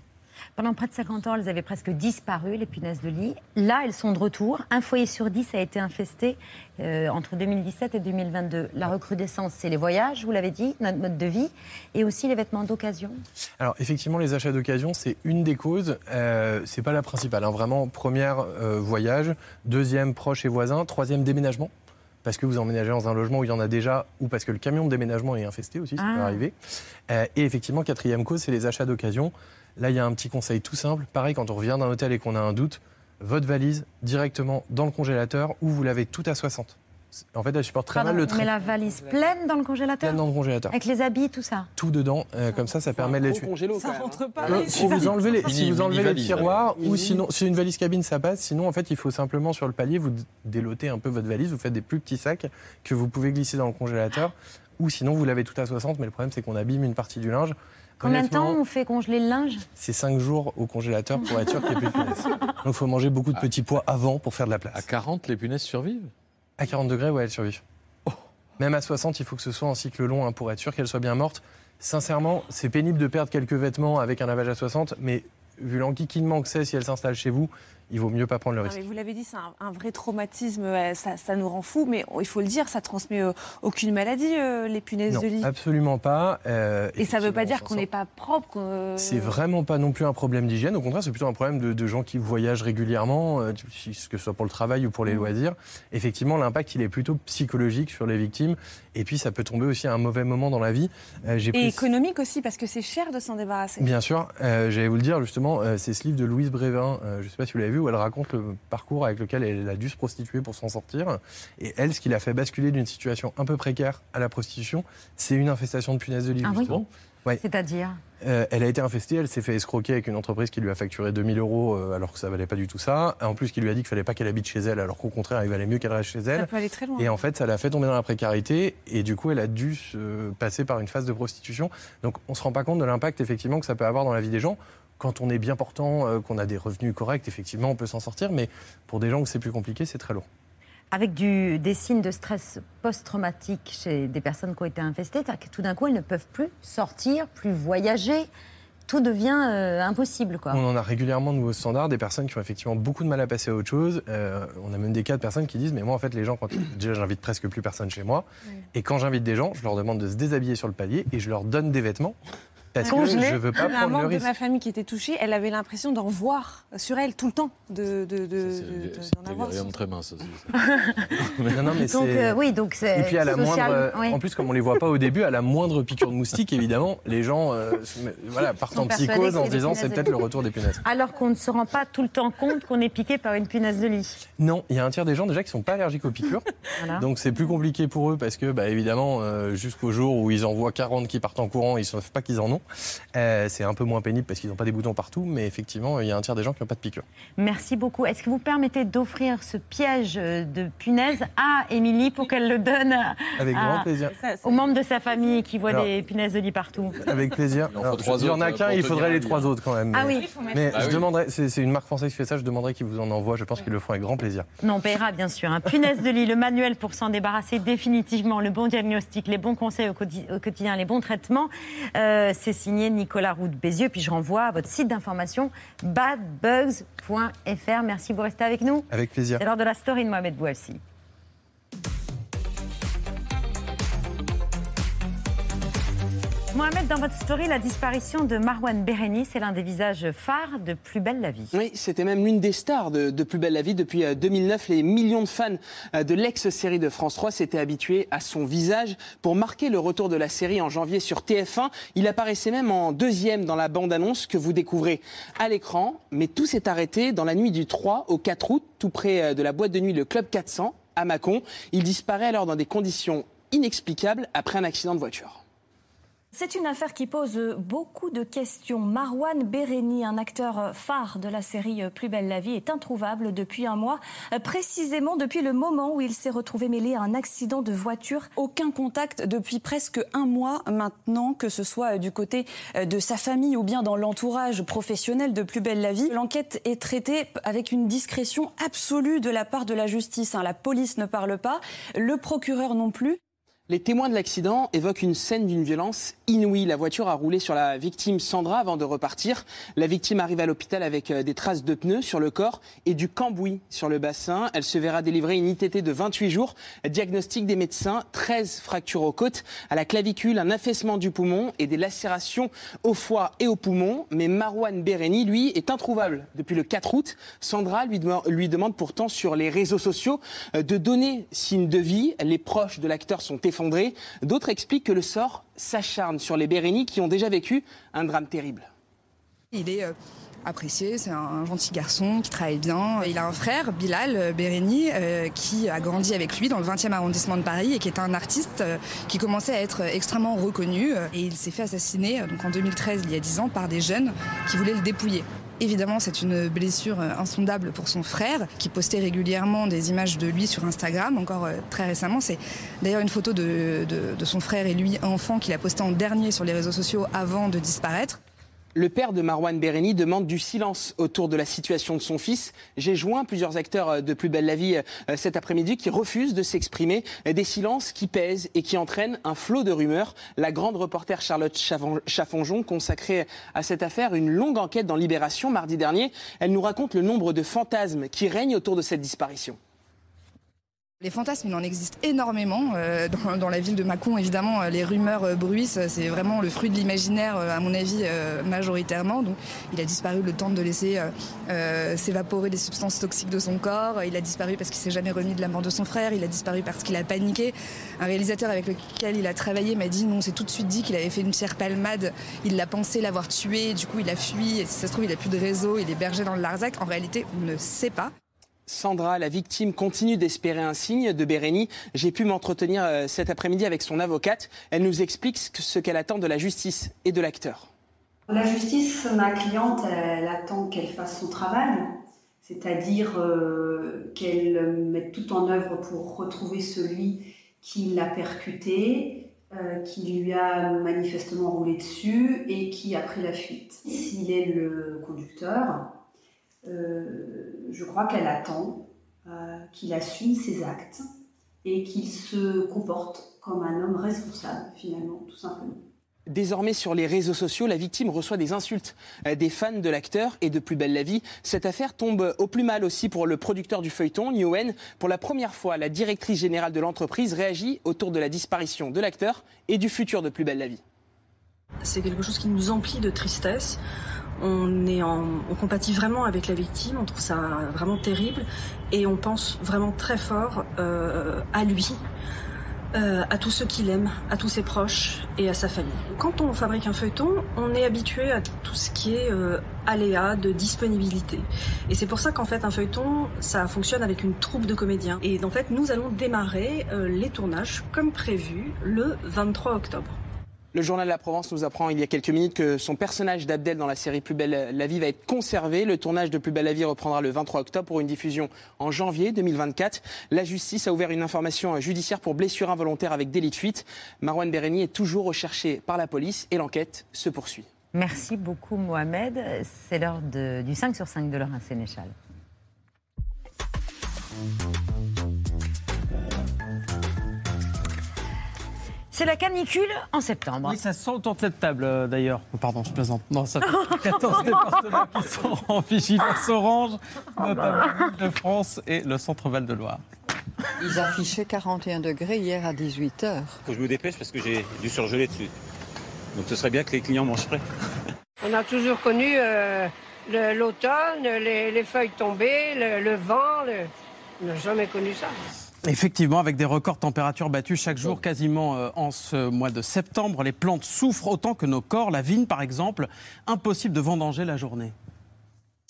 Pendant près de 50 ans, elles avaient presque disparu, les punaises de lit. Là, elles sont de retour. Un foyer sur dix a été infesté euh, entre 2017 et 2022. La recrudescence, c'est les voyages, vous l'avez dit, notre mode de vie, et aussi les vêtements d'occasion. Alors effectivement, les achats d'occasion, c'est une des causes. Euh, c'est pas la principale. hein. Vraiment, première, euh, voyage. Deuxième, proche et voisin. Troisième, déménagement. Parce que vous emménagez dans un logement où il y en a déjà, ou parce que le camion de déménagement est infesté aussi, ça peut Ah. arriver. Euh, et effectivement, quatrième cause, c'est les achats d'occasion. Là, il y a un petit conseil tout simple. Pareil, quand on revient d'un hôtel et qu'on a un doute, votre valise directement dans le congélateur où vous l'avez tout à 60. En fait, elle supporte très Pardon, mal le tri. met la valise pleine dans le congélateur Pleine dans le congélateur. Avec les habits, tout ça Tout dedans, euh, comme ça, ça permet de les tuer. Ça rentre pas. Euh, si vous enlevez les, si vous enlevez les tiroirs, ou sinon, si une valise cabine ça passe, sinon en fait il faut simplement sur le palier vous délotez un peu votre valise, vous faites des plus petits sacs que vous pouvez glisser dans le congélateur, ou sinon vous l'avez tout à 60, mais le problème c'est qu'on abîme une partie du linge. Combien de temps on fait congeler le linge? C'est 5 jours au congélateur pour être sûr qu'il n'y ait plus de punaises. Donc il faut manger beaucoup de petits pois avant pour faire de la place. À 40, les punaises survivent? À 40 degrés, ouais, elles survivent. Même à 60, il faut que ce soit en cycle long hein, pour être sûr qu'elles soient bien mortes. Sincèrement, c'est pénible de perdre quelques vêtements avec un lavage à 60, mais vu l'enquiquinement que c'est si elles s'installent chez vous, il vaut mieux pas prendre le risque. vous l'avez dit, c'est un, un vrai traumatisme. ça, ça nous rend fous, mais il faut le dire, ça transmet euh, aucune maladie, euh, les punaises Non, de lit. absolument pas. euh, Et ça ne veut pas dire qu'on n'est pas propre. C'est vraiment pas non plus un problème d'hygiène. Au contraire, c'est plutôt un problème de, de gens qui voyagent régulièrement, que ce soit pour le travail ou pour les Mm. loisirs. Effectivement, l'impact, il est plutôt psychologique sur les victimes. Et puis, ça peut tomber aussi à un mauvais moment dans la vie. Et pris- économique aussi, parce que c'est cher de s'en débarrasser. Bien sûr, j'allais vous le dire justement, c'est ce livre de Louise Brévin, je ne sais pas si vous l'avez vu, où elle raconte le parcours avec lequel elle a dû se prostituer pour s'en sortir. Et elle, ce qui l'a fait basculer d'une situation un peu précaire à la prostitution, c'est une infestation de punaises de lit. Ah oui. Ouais. C'est-à-dire Euh, elle a été infestée, elle s'est fait escroquer avec une entreprise qui lui a facturé 2000 euros euh, alors que ça valait pas du tout ça. En plus, qui lui a dit qu'il fallait pas qu'elle habite chez elle alors qu'au contraire, il valait mieux qu'elle reste chez elle. Ça peut aller très loin. Et en fait, ça l'a fait tomber dans la précarité et du coup, elle a dû se passer par une phase de prostitution. Donc, on se rend pas compte de l'impact effectivement que ça peut avoir dans la vie des gens. Quand on est bien portant, euh, qu'on a des revenus corrects, effectivement, on peut s'en sortir. Mais pour des gens où c'est plus compliqué, c'est très lourd. Avec du, des signes de stress post-traumatique chez des personnes qui ont été infestées, c'est-à-dire que tout d'un coup, elles ne peuvent plus sortir, plus voyager. Tout devient euh, impossible, quoi. On en a régulièrement de nouveaux standards, des personnes qui ont effectivement beaucoup de mal à passer à autre chose. Euh, on a même des cas de personnes qui disent Mais moi, en fait, les gens, quand déjà, j'invite presque plus personne chez moi. Et quand j'invite des gens, je leur demande de se déshabiller sur le palier et je leur donne des vêtements parce que je veux pas Un prendre le membre de risque. ma famille qui était touchée, elle avait l'impression d'en voir sur elle tout le temps, de, de, de, de- C'est d'en avoir sur- très minces aussi. Non, non, mais Donc, c'est- euh, oui, donc c'est Et puis à la social, moindre, oui. en plus comme on les voit pas au début, à la moindre piqûre de moustique, évidemment, les gens euh, voilà, partent en psychose en c'est se disant c'est peut-être le retour des punaises. Alors qu'on ne se rend pas tout le temps compte qu'on est piqué par une punaise de lit. Non, il y a un tiers des gens déjà qui sont pas allergiques aux piqûres, Voilà. donc c'est plus compliqué pour eux parce que bah, évidemment euh, jusqu'au jour où ils en voient 40 qui partent en courant, ils savent pas qu'ils en ont. Euh, c'est un peu moins pénible parce qu'ils n'ont pas des boutons partout, mais effectivement il y a un tiers des gens qui n'ont pas de piqûres. Merci beaucoup. Est-ce que vous permettez d'offrir ce piège de punaise à Émilie pour qu'elle le donne Avec à- grand plaisir. aux membres de sa famille qui voient Alors- des punaises de lit partout? Avec plaisir. Il Alors, y en a autres, qu'un, il faudrait les trois autres quand même. Ah oui. Mais Ah je oui. demanderais, c'est c'est une marque française qui fait ça, je demanderais qu'ils vous en envoient. Je pense qu'ils le feront avec grand plaisir. Non, on paiera bien sûr. Un punaise de lit, le manuel pour s'en débarrasser définitivement, le bon diagnostic, les bons conseils au, quotidi- au quotidien, les bons traitements. Euh, c'est signé Nicolas Roux de Bézieux. Puis je renvoie à votre site d'information badbugs.fr. Merci, vous restez avec nous. Avec plaisir. C'est l'heure de la story de Mohamed Bouafsi. Mohamed, dans votre story, la disparition de Marwan Bereni, c'est l'un des visages phares de Plus belle la vie. Oui, c'était même l'une des stars de, Plus belle la vie. Depuis euh, 2009, les millions de fans euh, de l'ex-série de France 3 s'étaient habitués à son visage. Pour marquer le retour de la série en janvier sur TF1, il apparaissait même en deuxième dans la bande-annonce que vous découvrez à l'écran. Mais tout s'est arrêté dans la nuit du 3 au 4 août, tout près euh, de la boîte de nuit Le Club 400 à Mâcon. Il disparaît alors dans des conditions inexplicables après un accident de voiture. C'est une affaire qui pose beaucoup de questions. Marwan Bereni, un acteur phare de la série Plus belle la vie, est introuvable depuis un mois, précisément depuis le moment où il s'est retrouvé mêlé à un accident de voiture. Aucun contact depuis presque un mois maintenant, que ce soit du côté de sa famille ou bien dans l'entourage professionnel de Plus belle la vie. L'enquête est traitée avec une discrétion absolue de la part de la justice. La police ne parle pas, le procureur non plus. Les témoins de l'accident évoquent une scène d'une violence inouïe. La voiture a roulé sur la victime Sandra avant de repartir. La victime arrive à l'hôpital avec euh, des traces de pneus sur le corps et du cambouis sur le bassin. Elle se verra délivrer une ITT de 28 jours. Diagnostic des médecins, 13 fractures aux côtes, à la clavicule, un affaissement du poumon et des lacérations au foie et au poumon. Mais Marwan Bereni, lui, est introuvable depuis le 4 août. Sandra lui, demande pourtant sur les réseaux sociaux euh, de donner signe de vie. Les proches de l'acteur sont D'autres expliquent que le sort s'acharne sur les Bérénies qui ont déjà vécu un drame terrible. Il est euh, apprécié, c'est un gentil garçon qui travaille bien. Il a un frère, Bilal euh, Béréni, euh, qui a grandi avec lui dans le 20e arrondissement de Paris et qui est un artiste qui commençait à être extrêmement reconnu. Et il s'est fait assassiner donc en 2013, il y a 10 ans, par des jeunes qui voulaient le dépouiller. Évidemment, c'est une blessure euh, insondable pour son frère, qui postait régulièrement des images de lui sur Instagram, encore euh, très récemment. C'est d'ailleurs une photo de, de, son frère et lui, enfant, qu'il a posté en dernier sur les réseaux sociaux avant de disparaître. Le père de Marwan Bereni demande du silence autour de la situation de son fils. J'ai joint plusieurs acteurs euh, de Plus belle la vie euh, cet après-midi qui refusent de s'exprimer. Des silences qui pèsent et qui entraînent un flot de rumeurs. La grande reporter Charlotte Chaffonjon consacrait à cette affaire une longue enquête dans Libération mardi dernier. Elle nous raconte le nombre de fantasmes qui règnent autour de cette disparition. Les fantasmes, il en existe énormément. Euh, dans, la ville de Mâcon, évidemment, euh, les rumeurs euh, bruissent. C'est vraiment le fruit de l'imaginaire, à mon avis, majoritairement. Donc, il a disparu le temps de laisser s'évaporer les substances toxiques de son corps. Il a disparu parce qu'il s'est jamais remis de la mort de son frère. Il a disparu parce qu'il a paniqué. Un réalisateur avec lequel il a travaillé m'a dit non, c'est tout de suite dit qu'il avait fait une pierre palmade. Il l'a pensé l'avoir tué. Du coup, il a fui. Et si ça se trouve, il a plus de réseau. Il est berger dans le Larzac. En réalité, on ne sait pas. Sandra, la victime, continue d'espérer un signe de Bérénie. J'ai pu m'entretenir euh, cet après-midi avec son avocate. Elle nous explique ce qu'elle attend de la justice et de l'acteur. La justice, ma cliente, elle attend qu'elle fasse son travail, c'est-à-dire euh, qu'elle mette tout en œuvre pour retrouver celui qui l'a percuté, euh, qui lui a manifestement roulé dessus et qui a pris la fuite. S'il est le conducteur, euh, je crois qu'elle attend euh, qu'il assume ses actes et qu'il se comporte comme un homme responsable, finalement, tout simplement. Désormais, sur les réseaux sociaux, la victime reçoit des insultes euh, des fans de l'acteur et de Plus belle la vie. Cette affaire tombe au plus mal aussi pour le producteur du feuilleton, Nguyen. Pour la première fois, la directrice générale de l'entreprise réagit autour de la disparition de l'acteur et du futur de Plus belle la vie. C'est quelque chose qui nous emplit de tristesse on, est en, on compatit vraiment avec la victime, on trouve ça vraiment terrible et on pense vraiment très fort euh, à lui, euh, à tous ceux qu'il aime, à tous ses proches et à sa famille. Quand on fabrique un feuilleton, on est habitué à tout ce qui est euh, aléa de disponibilité. Et c'est pour ça qu'en fait un feuilleton, ça fonctionne avec une troupe de comédiens. Et en fait, nous allons démarrer les tournages comme prévu le 23 octobre. Le journal de la Provence nous apprend il y a quelques minutes que son personnage d'Abdel dans la série Plus belle la vie va être conservé. Le tournage de Plus belle la vie reprendra le 23 octobre pour une diffusion en janvier 2024. La justice a ouvert une information judiciaire pour blessure involontaire avec délit de fuite. Marwan Bereni est toujours recherché par la police et l'enquête se poursuit. Merci beaucoup Mohamed. C'est l'heure du 5 sur 5 de Laurent Sénéchal. C'est la canicule en septembre. Oui, ça sent autour de cette table euh, d'ailleurs. Oh, pardon, je plaisante. Non, ça 14 départements qui sont en vigilance orange, notamment de France et le centre Val-de-Loire. Ils affichaient 41 degrés hier à 18h. Faut que je me dépêche parce que j'ai du surgelé dessus. Donc ce serait bien que les clients mangent frais. On a toujours connu euh, l'automne, les, feuilles tombées, le, vent. On n'a jamais connu ça. Effectivement, avec des records de température battus chaque jour quasiment euh, en ce mois de septembre, les plantes souffrent autant que nos corps. La vigne, par exemple, impossible de vendanger la journée.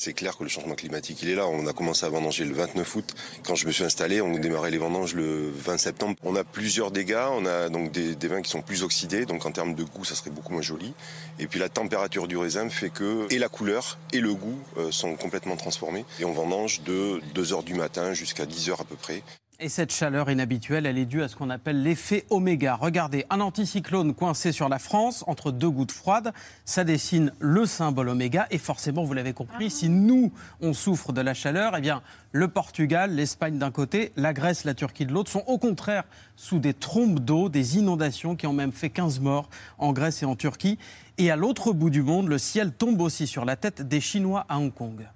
C'est clair que le changement climatique, il est là. On a commencé à vendanger le 29 août. Quand je me suis installé, on démarrait les vendanges le 20 septembre. On a plusieurs dégâts. On a donc des, des vins qui sont plus oxydés. Donc en termes de goût, ça serait beaucoup moins joli. Et puis la température du raisin fait que et la couleur et le goût euh, sont complètement transformés. Et on vendange de 2 heures du matin jusqu'à 10 heures à peu près. Et cette chaleur inhabituelle, elle est due à ce qu'on appelle l'effet oméga. Regardez, un anticyclone coincé sur la France entre deux gouttes froides, ça dessine le symbole oméga. Et forcément, vous l'avez compris, si nous, on souffre de la chaleur, eh bien, le Portugal, l'Espagne d'un côté, la Grèce, la Turquie de l'autre, sont au contraire sous des trombes d'eau, des inondations qui ont même fait 15 morts en Grèce et en Turquie. Et à l'autre bout du monde, le ciel tombe aussi sur la tête des Chinois à Hong Kong.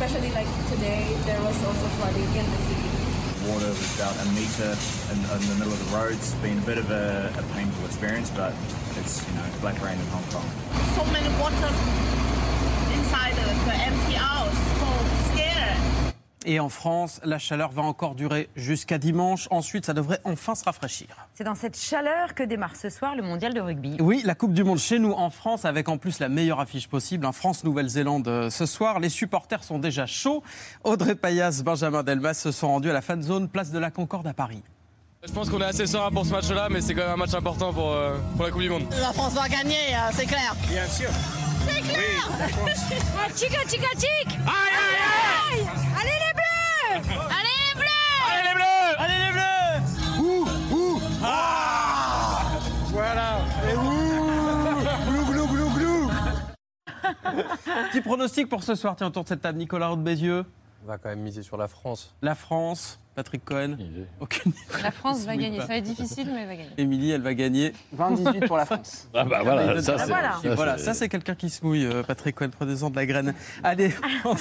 These days, especially like today, there was also flooding in the city. Water was about a metre in, in the middle of the road. It's been a bit of a, a painful experience, but it's, you know, black rain in Hong Kong. So many water inside the, the empty house. So scared. Et en France, la chaleur va encore durer jusqu'à dimanche. Ensuite, ça devrait enfin se rafraîchir. C'est dans cette chaleur que démarre ce soir le mondial de rugby. Oui, la Coupe du Monde chez nous en France, avec en plus la meilleure affiche possible, un France-Nouvelle-Zélande euh, ce soir. Les supporters sont déjà chauds. Audrey Payas, Benjamin Delmas se sont rendus à la fan zone, place de la Concorde à Paris. Je pense qu'on est assez serein pour ce match-là, mais c'est quand même un match important pour, euh, pour la Coupe du Monde. La France va gagner, euh, c'est clair. Bien sûr. C'est clair. Ah, Chica, chica, chic. Aïe, aïe, aïe. Petit pronostic pour ce soir, tiens, autour de cette table, Nicolas Roux de Bézieux. On va quand même miser sur la France. La France, Patrick Cohen. Aucune La France va gagner. pas. Ça va être difficile, mais elle va gagner. Émilie, elle va gagner. 20-18 pour la France. Ah bah voilà, ça Ah, c'est. voilà, ça, Voilà, c'est- quelqu'un qui se mouille, euh, Patrick Cohen, prenez-en de la graine. Allez,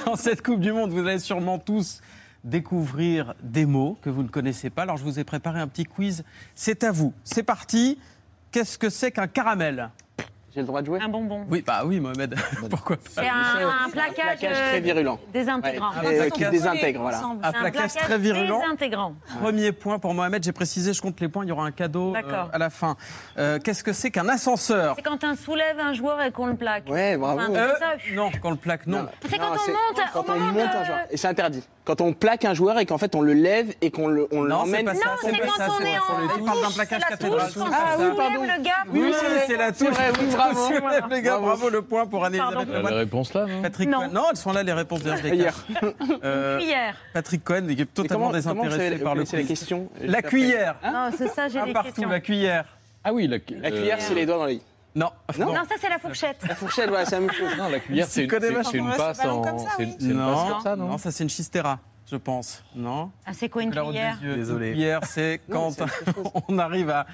dans cette Coupe du Monde, vous allez sûrement tous découvrir des mots que vous ne connaissez pas. Alors je vous ai préparé un petit quiz. C'est à vous. C'est parti. Qu'est-ce que c'est qu'un caramel? J'ai le droit de jouer Un bonbon. Oui, bah oui, Mohamed. Pourquoi pas C'est un, un plaquage, plaquage euh, très virulent. Désintégrant. Ouais, très- qui désintègre, voilà. Un plaquage très virulent. Désintégrant. Premier point pour Mohamed. J'ai précisé, je compte les points. Il y aura un cadeau euh, D'accord. à la fin. Euh, Qu'est-ce que c'est qu'un ascenseur C'est quand on soulève un joueur et qu'on le plaque. Ouais, bravo. Enfin, Euh. Non, quand le plaque, non. C'est quand on monte, quand on monte un joueur. Et c'est interdit. Quand on plaque un joueur et qu'en fait on le lève et qu'on le- on Non, c'est l'emmène. pas ça. Non, c'est quand ça, on est en Il parle d'un plaquage c'est la cathédral. touche, quand c'est on pas ça. soulève le gars. Oui, Oui, c'est la touche. vrai, oui, bravo. Les gars, Bravo. le point pour Anne-Elisabeth Pardon. La Lemoine. réponse là, non Patrick Non. Cohen. Non, elles sont là les réponses les Hier. cache. Euh, Cuillère. Patrick Cohen est totalement désintéressé par le c'est la question La cuillère. Non, c'est ça, j'ai Un des partout, questions. la cuillère. Ah oui, la, La cuillère, c'est les doigts dans les. Non. Non. Non, ça, c'est la fourchette. La fourchette, voilà, c'est la même chose. Non, la cuillère, c'est une, c'est- une Ouais, passe en. comme ça, c'est oui. c'est une passe Non, comme ça, non non, ça c'est une chistera, je pense. Non. Ah, c'est quoi une cuillère yeux. Désolé. Une cuillère, c'est quand on arrive à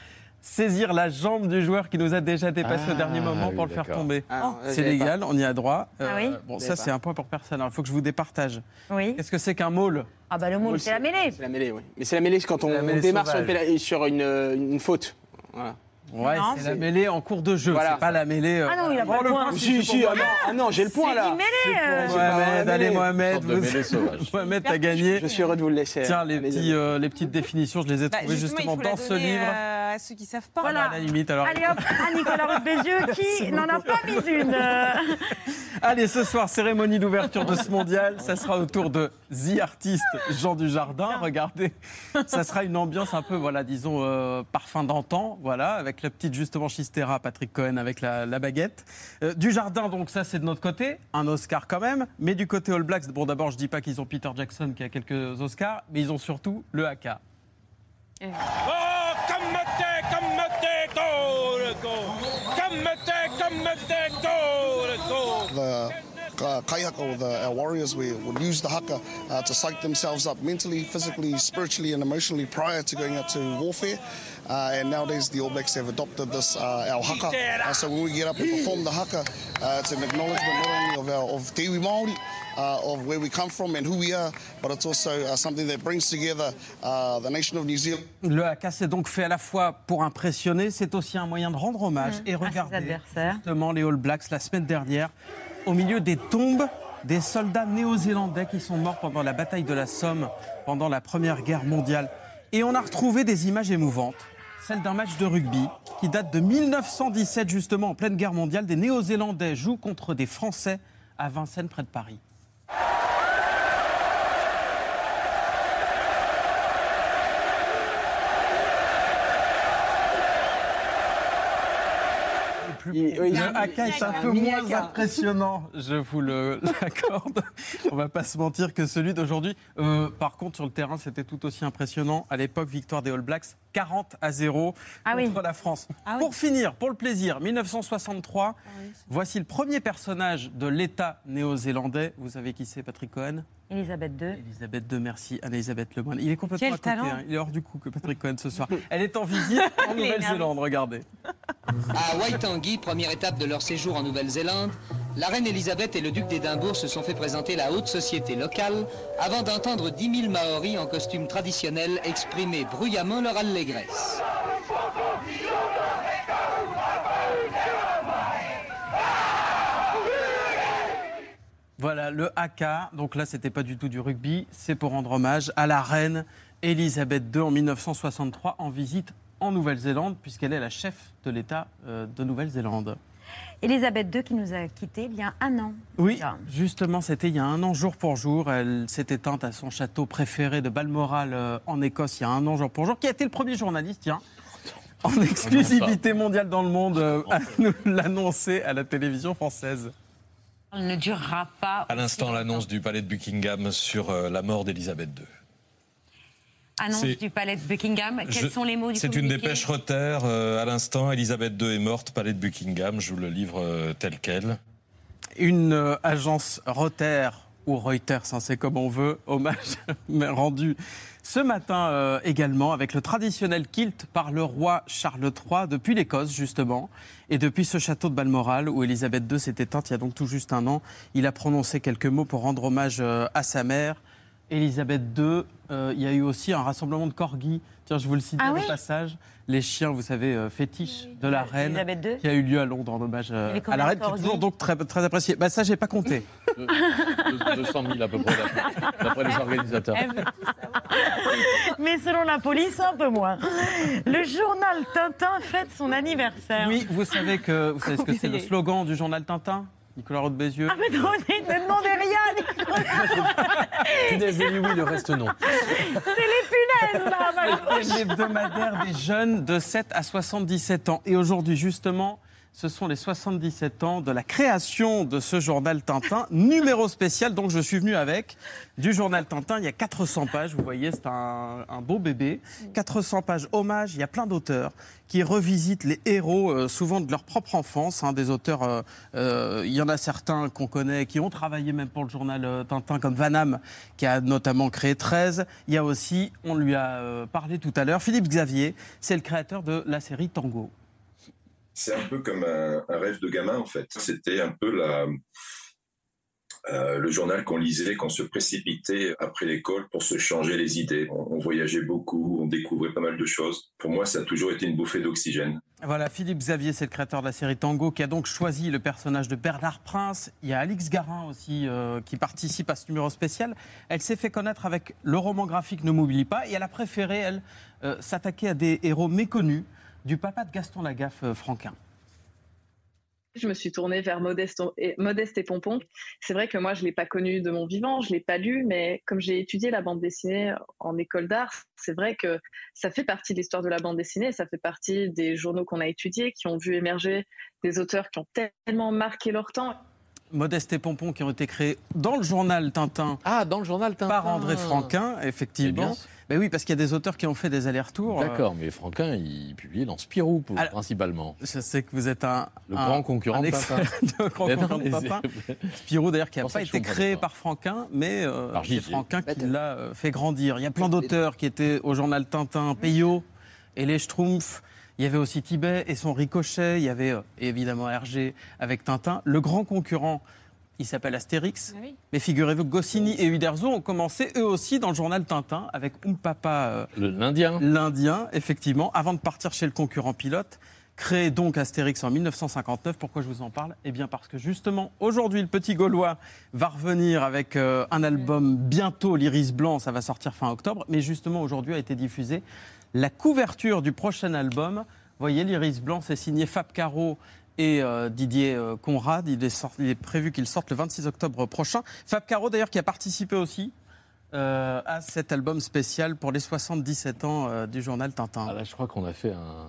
saisir la jambe du joueur qui nous a déjà dépassé au Ah, dernier moment oui, pour le faire tomber. Ah, C'est légal, on y a droit. Euh, Ah oui Bon, J'avais ça c'est un point pour personne. Alors il faut que je vous départage. Oui. Qu'est-ce que c'est qu'un môle? Ah, bah le moule, c'est la mêlée. C'est la mêlée, oui. Mais c'est la mêlée quand on, démarre une, sur une, euh, une faute. Voilà. Ouais, Non, c'est c'est- la mêlée en cours de jeu. Voilà. C'est pas la mêlée. euh, Ah non, il a oh, pas le point. Si, si, ah non, ah non, j'ai le point C'est là. une mêlée. euh, Mohamed, la allez mêlée. Mohamed, Sorte de vous- mêlée sauvage. Mohamed, t'as gagné. Je suis heureux de vous le laisser. Tiens, les, Allez, petits, euh, les petites définitions, je les ai Bah, trouvées justement, justement il faut la dans ce donner, livre. euh, à ceux qui savent pas. Voilà. À la limite, alors. Allez hop, à Nicolas Bézieux qui n'en a pas mis une. euh. Allez, ce soir, cérémonie d'ouverture de ce mondial. Ça sera autour de The Artist Jean Dujardin. Regardez, ça sera une ambiance un peu, voilà, disons, euh, parfum d'antan, voilà, avec la petite, justement, Chistera, Patrick Cohen avec la, la baguette. Euh, Dujardin, donc, ça, c'est de notre côté. Un Oscar quand même. Mais du côté All Blacks, bon, d'abord, je dis pas qu'ils ont Peter Jackson qui a quelques Oscars, mais ils ont surtout le haka. Oh, comme comme te, go, le go. Comme te, comme te, go, le go. the uh, kai haka or the, our warriors we would use the haka uh, to psych themselves up mentally, physically, spiritually, and emotionally prior to going out to warfare. Uh, and nowadays the All Blacks have adopted this uh, our haka. Uh, so when we get up and perform the haka, uh, it's an acknowledgement not only of our of Te Iwi Māori. Uh, of where we come from and who we are, but it's also uh, something that brings together uh, the nation of New Zealand. Le haka, c'est donc fait à la fois pour impressionner, c'est aussi un moyen de rendre hommage. Mmh, et adversaires. justement, les All Blacks, la semaine dernière, au milieu des tombes des soldats néo-zélandais qui sont morts pendant la bataille de la Somme, pendant la Première Guerre mondiale. Et on a retrouvé des images émouvantes. Celle d'un match de rugby qui date de 1917, justement en pleine guerre mondiale. Des Néo-Zélandais jouent contre des Français à Vincennes, près de Paris. Le haka est un peu moins impressionnant, je vous l'accorde. On va pas se mentir que celui d'aujourd'hui. Euh, par contre, sur le terrain, c'était tout aussi impressionnant. À l'époque, victoire des All Blacks, 40 à 0 Ah contre la France. Pour finir, pour le plaisir, 1963, voici le premier personnage de l'État néo-zélandais. Vous savez qui c'est, Patrick Cohen? Elisabeth II. Elisabeth II, merci. Anne-Elisabeth Lemoine. Il est complètement Quel à côté. talent. hein. Il est hors du coup que Patrick Cohen ce soir. Elle est en visite en. Nouvelle-Zélande, regardez. À Waitangi, première étape de leur séjour en Nouvelle-Zélande, la reine Elisabeth et le duc d'Édimbourg se sont fait présenter la haute société locale avant d'entendre 10 000 Maoris en costume traditionnel exprimer bruyamment leur allégresse. Voilà, le haka. Donc là, c'était pas du tout du rugby. C'est pour rendre hommage à la reine Elisabeth II en 1963 en visite en Nouvelle-Zélande, puisqu'elle est la chef de l'État euh, de Nouvelle-Zélande. Elisabeth II qui nous a quittés il y a un an. Oui, justement, c'était il y a un an, jour pour jour. Elle s'est éteinte à son château préféré de Balmoral euh, en Écosse il y a un an, jour pour jour, qui a été le premier journaliste, tiens, en exclusivité mondiale dans le monde, euh, à nous l'annoncer à la télévision française. Elle ne durera pas. À l'instant, l'annonce du palais de Buckingham sur euh, la mort d'Elisabeth II. Annonce C'est- du palais de Buckingham. Quels Je- sont les mots du C'est une dépêche Reuters. euh, à l'instant, Elisabeth II est morte, palais de Buckingham. Je vous le livre euh, tel quel. Une euh, agence Reuters ou Reuters, hein, c'est comme on veut, hommage rendu ce matin euh, également avec le traditionnel kilt par le roi Charles III depuis l'Écosse justement et depuis ce château de Balmoral où Elisabeth II s'est éteinte il y a donc tout juste un an. Il a prononcé quelques mots pour rendre hommage euh, à sa mère. Elisabeth II, euh, il y a eu aussi un rassemblement de corgis. Tiens, je vous le cite Ah au oui? passage. Les chiens, vous savez, euh, fétiches de la reine, qui a eu lieu à Londres en hommage euh, à la reine, qui est toujours donc très, très appréciée. Bah, ça, j'ai pas compté. 200 000 à peu près, d'après- d'après les organisateurs. Mais selon la police, un peu moins. Le journal Tintin fête son anniversaire. Oui, vous savez, que, vous savez ce que c'est le slogan du journal Tintin? Nicolas Roth Bézieux Ah, mais non, ne demandez rien, Nicolas. Punaise oui, le reste non. C'est les punaises, là, malheureusement. C'est l'hebdomadaire des jeunes de 7 à 77 ans. Et aujourd'hui, justement, ce sont les 77 ans de la création de ce journal Tintin, numéro spécial. Donc, je suis venu avec du journal Tintin. Il y a 400 pages. Vous voyez, c'est un, beau bébé. 400 pages hommage. Il y a plein d'auteurs qui revisitent les héros, euh, souvent de leur propre enfance. hein, des auteurs, euh, euh, il y en a certains qu'on connaît, qui ont travaillé même pour le journal Tintin, comme Van Damme, qui a notamment créé 13. Il y a aussi, on lui a parlé tout à l'heure, Philippe Xavier, c'est le créateur de la série Tango. C'est un peu comme un, rêve de gamin en fait. C'était un peu euh, le journal qu'on lisait, qu'on se précipitait après l'école pour se changer les idées. On, on voyageait beaucoup, on découvrait pas mal de choses. Pour moi, ça a toujours été une bouffée d'oxygène. Voilà, Philippe Xavier, c'est le créateur de la série Tango, qui a donc choisi le personnage de Bernard Prince. Il y a Alix Garin aussi euh, qui participe à ce numéro spécial. Elle s'est fait connaître avec le roman graphique Ne m'oublie pas et elle a préféré, elle, euh, s'attaquer à des héros méconnus du papa de Gaston Lagaffe, euh, Franquin. Je me suis tournée vers Modeste et, Modeste et Pompon. C'est vrai que moi, je ne l'ai pas connu de mon vivant, je ne l'ai pas lu, mais comme j'ai étudié la bande dessinée en école d'art, c'est vrai que ça fait partie de l'histoire de la bande dessinée, ça fait partie des journaux qu'on a étudiés, qui ont vu émerger des auteurs qui ont tellement marqué leur temps. Modeste et Pompon qui ont été créés dans le journal Tintin. Ah, dans le journal Tintin. Par André Franquin, C'est effectivement. Ben oui, parce qu'il y a des auteurs qui ont fait des allers-retours. euh, D'accord, mais Franquin, il publiait dans Spirou, pour- Alors, principalement. Je sais que vous êtes un. Le un- grand concurrent un de Tintin. de grand Mais non, concurrent de c'est- Spirou, d'ailleurs, qui n'a pas été créé pas. par Franquin, mais euh, c'est. Franquin qui l'a euh, fait grandir. Il y a plein d'auteurs qui étaient au journal Tintin, Peyo et les Schtroumpfs. Il y avait aussi Tibet et son Ricochet. Il y avait euh, évidemment Hergé avec Tintin. Le grand concurrent, il s'appelle Astérix. Mais figurez-vous que Goscinny et Uderzo ont commencé eux aussi dans le journal Tintin avec Ompapa. L'Indien. L'Indien, effectivement, avant de partir chez le concurrent pilote. Créé donc Astérix en 1959. Pourquoi je vous en parle? Eh bien parce que justement, aujourd'hui, le petit Gaulois va revenir avec euh, un album bientôt, l'Iris Blanc, ça va sortir fin octobre. Mais justement, aujourd'hui a été diffusée la couverture du prochain album. Vous voyez, l'iris blanc, c'est signé Fab Caro et euh, Didier euh, Conrad. Il est, sorti- il est prévu qu'il sorte le 26 octobre prochain. Fab Caro, d'ailleurs, qui a participé aussi euh, à cet album spécial pour les 77 ans euh, du journal Tintin. Ah là, je crois qu'on a fait un,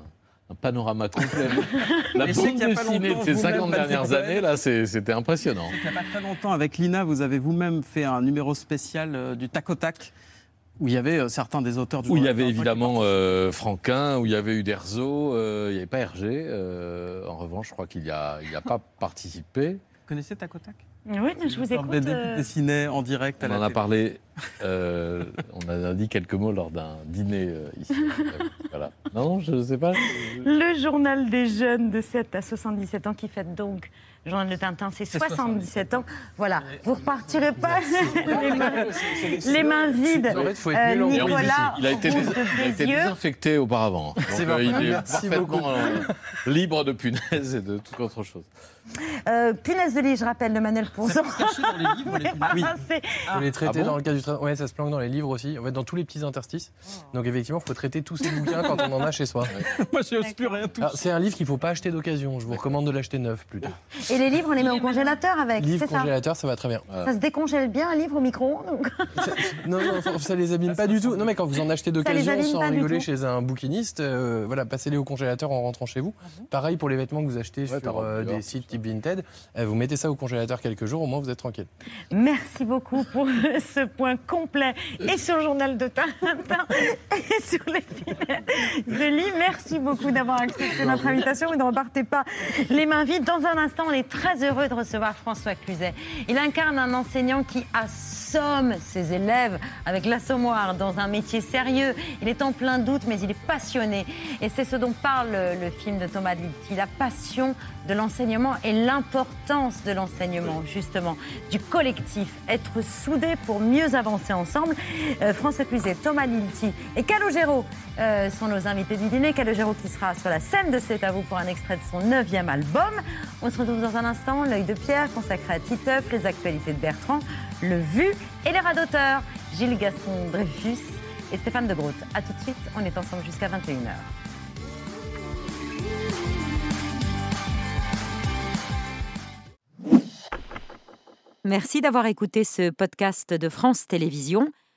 un panorama complet. La bande dessinée de ces vous-même, 50 Patrick dernières années, là, c'était impressionnant. Il n'y a pas très longtemps, avec Lina, vous avez vous-même fait un numéro spécial euh, du tac au tac, où il y avait euh, certains des auteurs du Où il y avait évidemment euh, Franquin, où il y avait Uderzo, euh, il n'y avait pas Hergé. euh, en revanche, je crois qu'il n'y a, il y a pas participé. Vous connaissez tac au tac Oui, je vous écoute. Dessiné en direct à On la en a parlé, euh, on en a dit quelques mots lors d'un dîner euh, ici. Voilà. Non, je ne sais pas. Le journal des jeunes de 7 à 77 ans qui fête donc, journal de Tintin, c'est 77 ans. Voilà, vous repartirez pas les mains, les mains vides. En fait, faut être Euh, Nicolas Il a été, Roux dés- de il a été Bézieux. désinfecté auparavant. Donc, euh, il est parfaitement euh, libre de punaises et de toute autre chose. Euh, punaise de lit, je rappelle, de Manuel Ponzon. Oui. C'est- Faut les traiter Ah bon dans le cadre du travail. Ouais, ça se planque dans les livres aussi. En fait, dans tous les petits interstices. Donc effectivement, il faut traiter tous ces bouquins quand on en a chez soi. Moi, je n'ose plus rien toucher. C'est un livre qu'il ne faut pas acheter d'occasion. Je vous recommande de l'acheter neuf plutôt. Et les livres, on les met au congélateur avec, Livre c'est ça congélateur, ça va très bien. Ça se décongèle bien, un livre au micro-ondes. Non, non, ça- les abîme pas du tout. Non, mais quand vous en achetez d'occasion sans rigoler chez un bouquiniste, euh, voilà, passez-les au congélateur en rentrant chez vous. Pareil pour les vêtements que vous achetez sur euh, des sites type Vinted. Euh, vous mettez ça au congélateur quelques jours, au moins vous êtes tranquille. Merci beaucoup pour ce point complet et sur le journal de Tintin et sur les filets de lit. Merci beaucoup d'avoir accepté notre invitation. Vous ne repartez pas les mains vides. Dans un instant, on est très heureux de recevoir François Cluzet. Il incarne un enseignant qui assomme ses élèves avec l'assommoir dans un métier sérieux. Il est en plein doute, mais il est passionné. Et c'est ce dont parle le film de Thomas Litti, la passion de l'enseignement et l'importance de l'enseignement, justement, du collectif, être soudés pour mieux avancer ensemble. Euh, François Cluzet, Thomas Lilti et Calogero euh, sont nos invités du dîner. Calogero qui sera sur la scène de C'est à vous pour un extrait de son neuvième album. On se retrouve dans un instant, l'œil de Pierre consacré à Titeuf, les actualités de Bertrand, le vu et les rats d'auteur, Gilles Gaston Dreyfus et Stéphane de Groot. A tout de suite, on est ensemble jusqu'à 21h. Merci d'avoir écouté ce podcast de France Télévisions.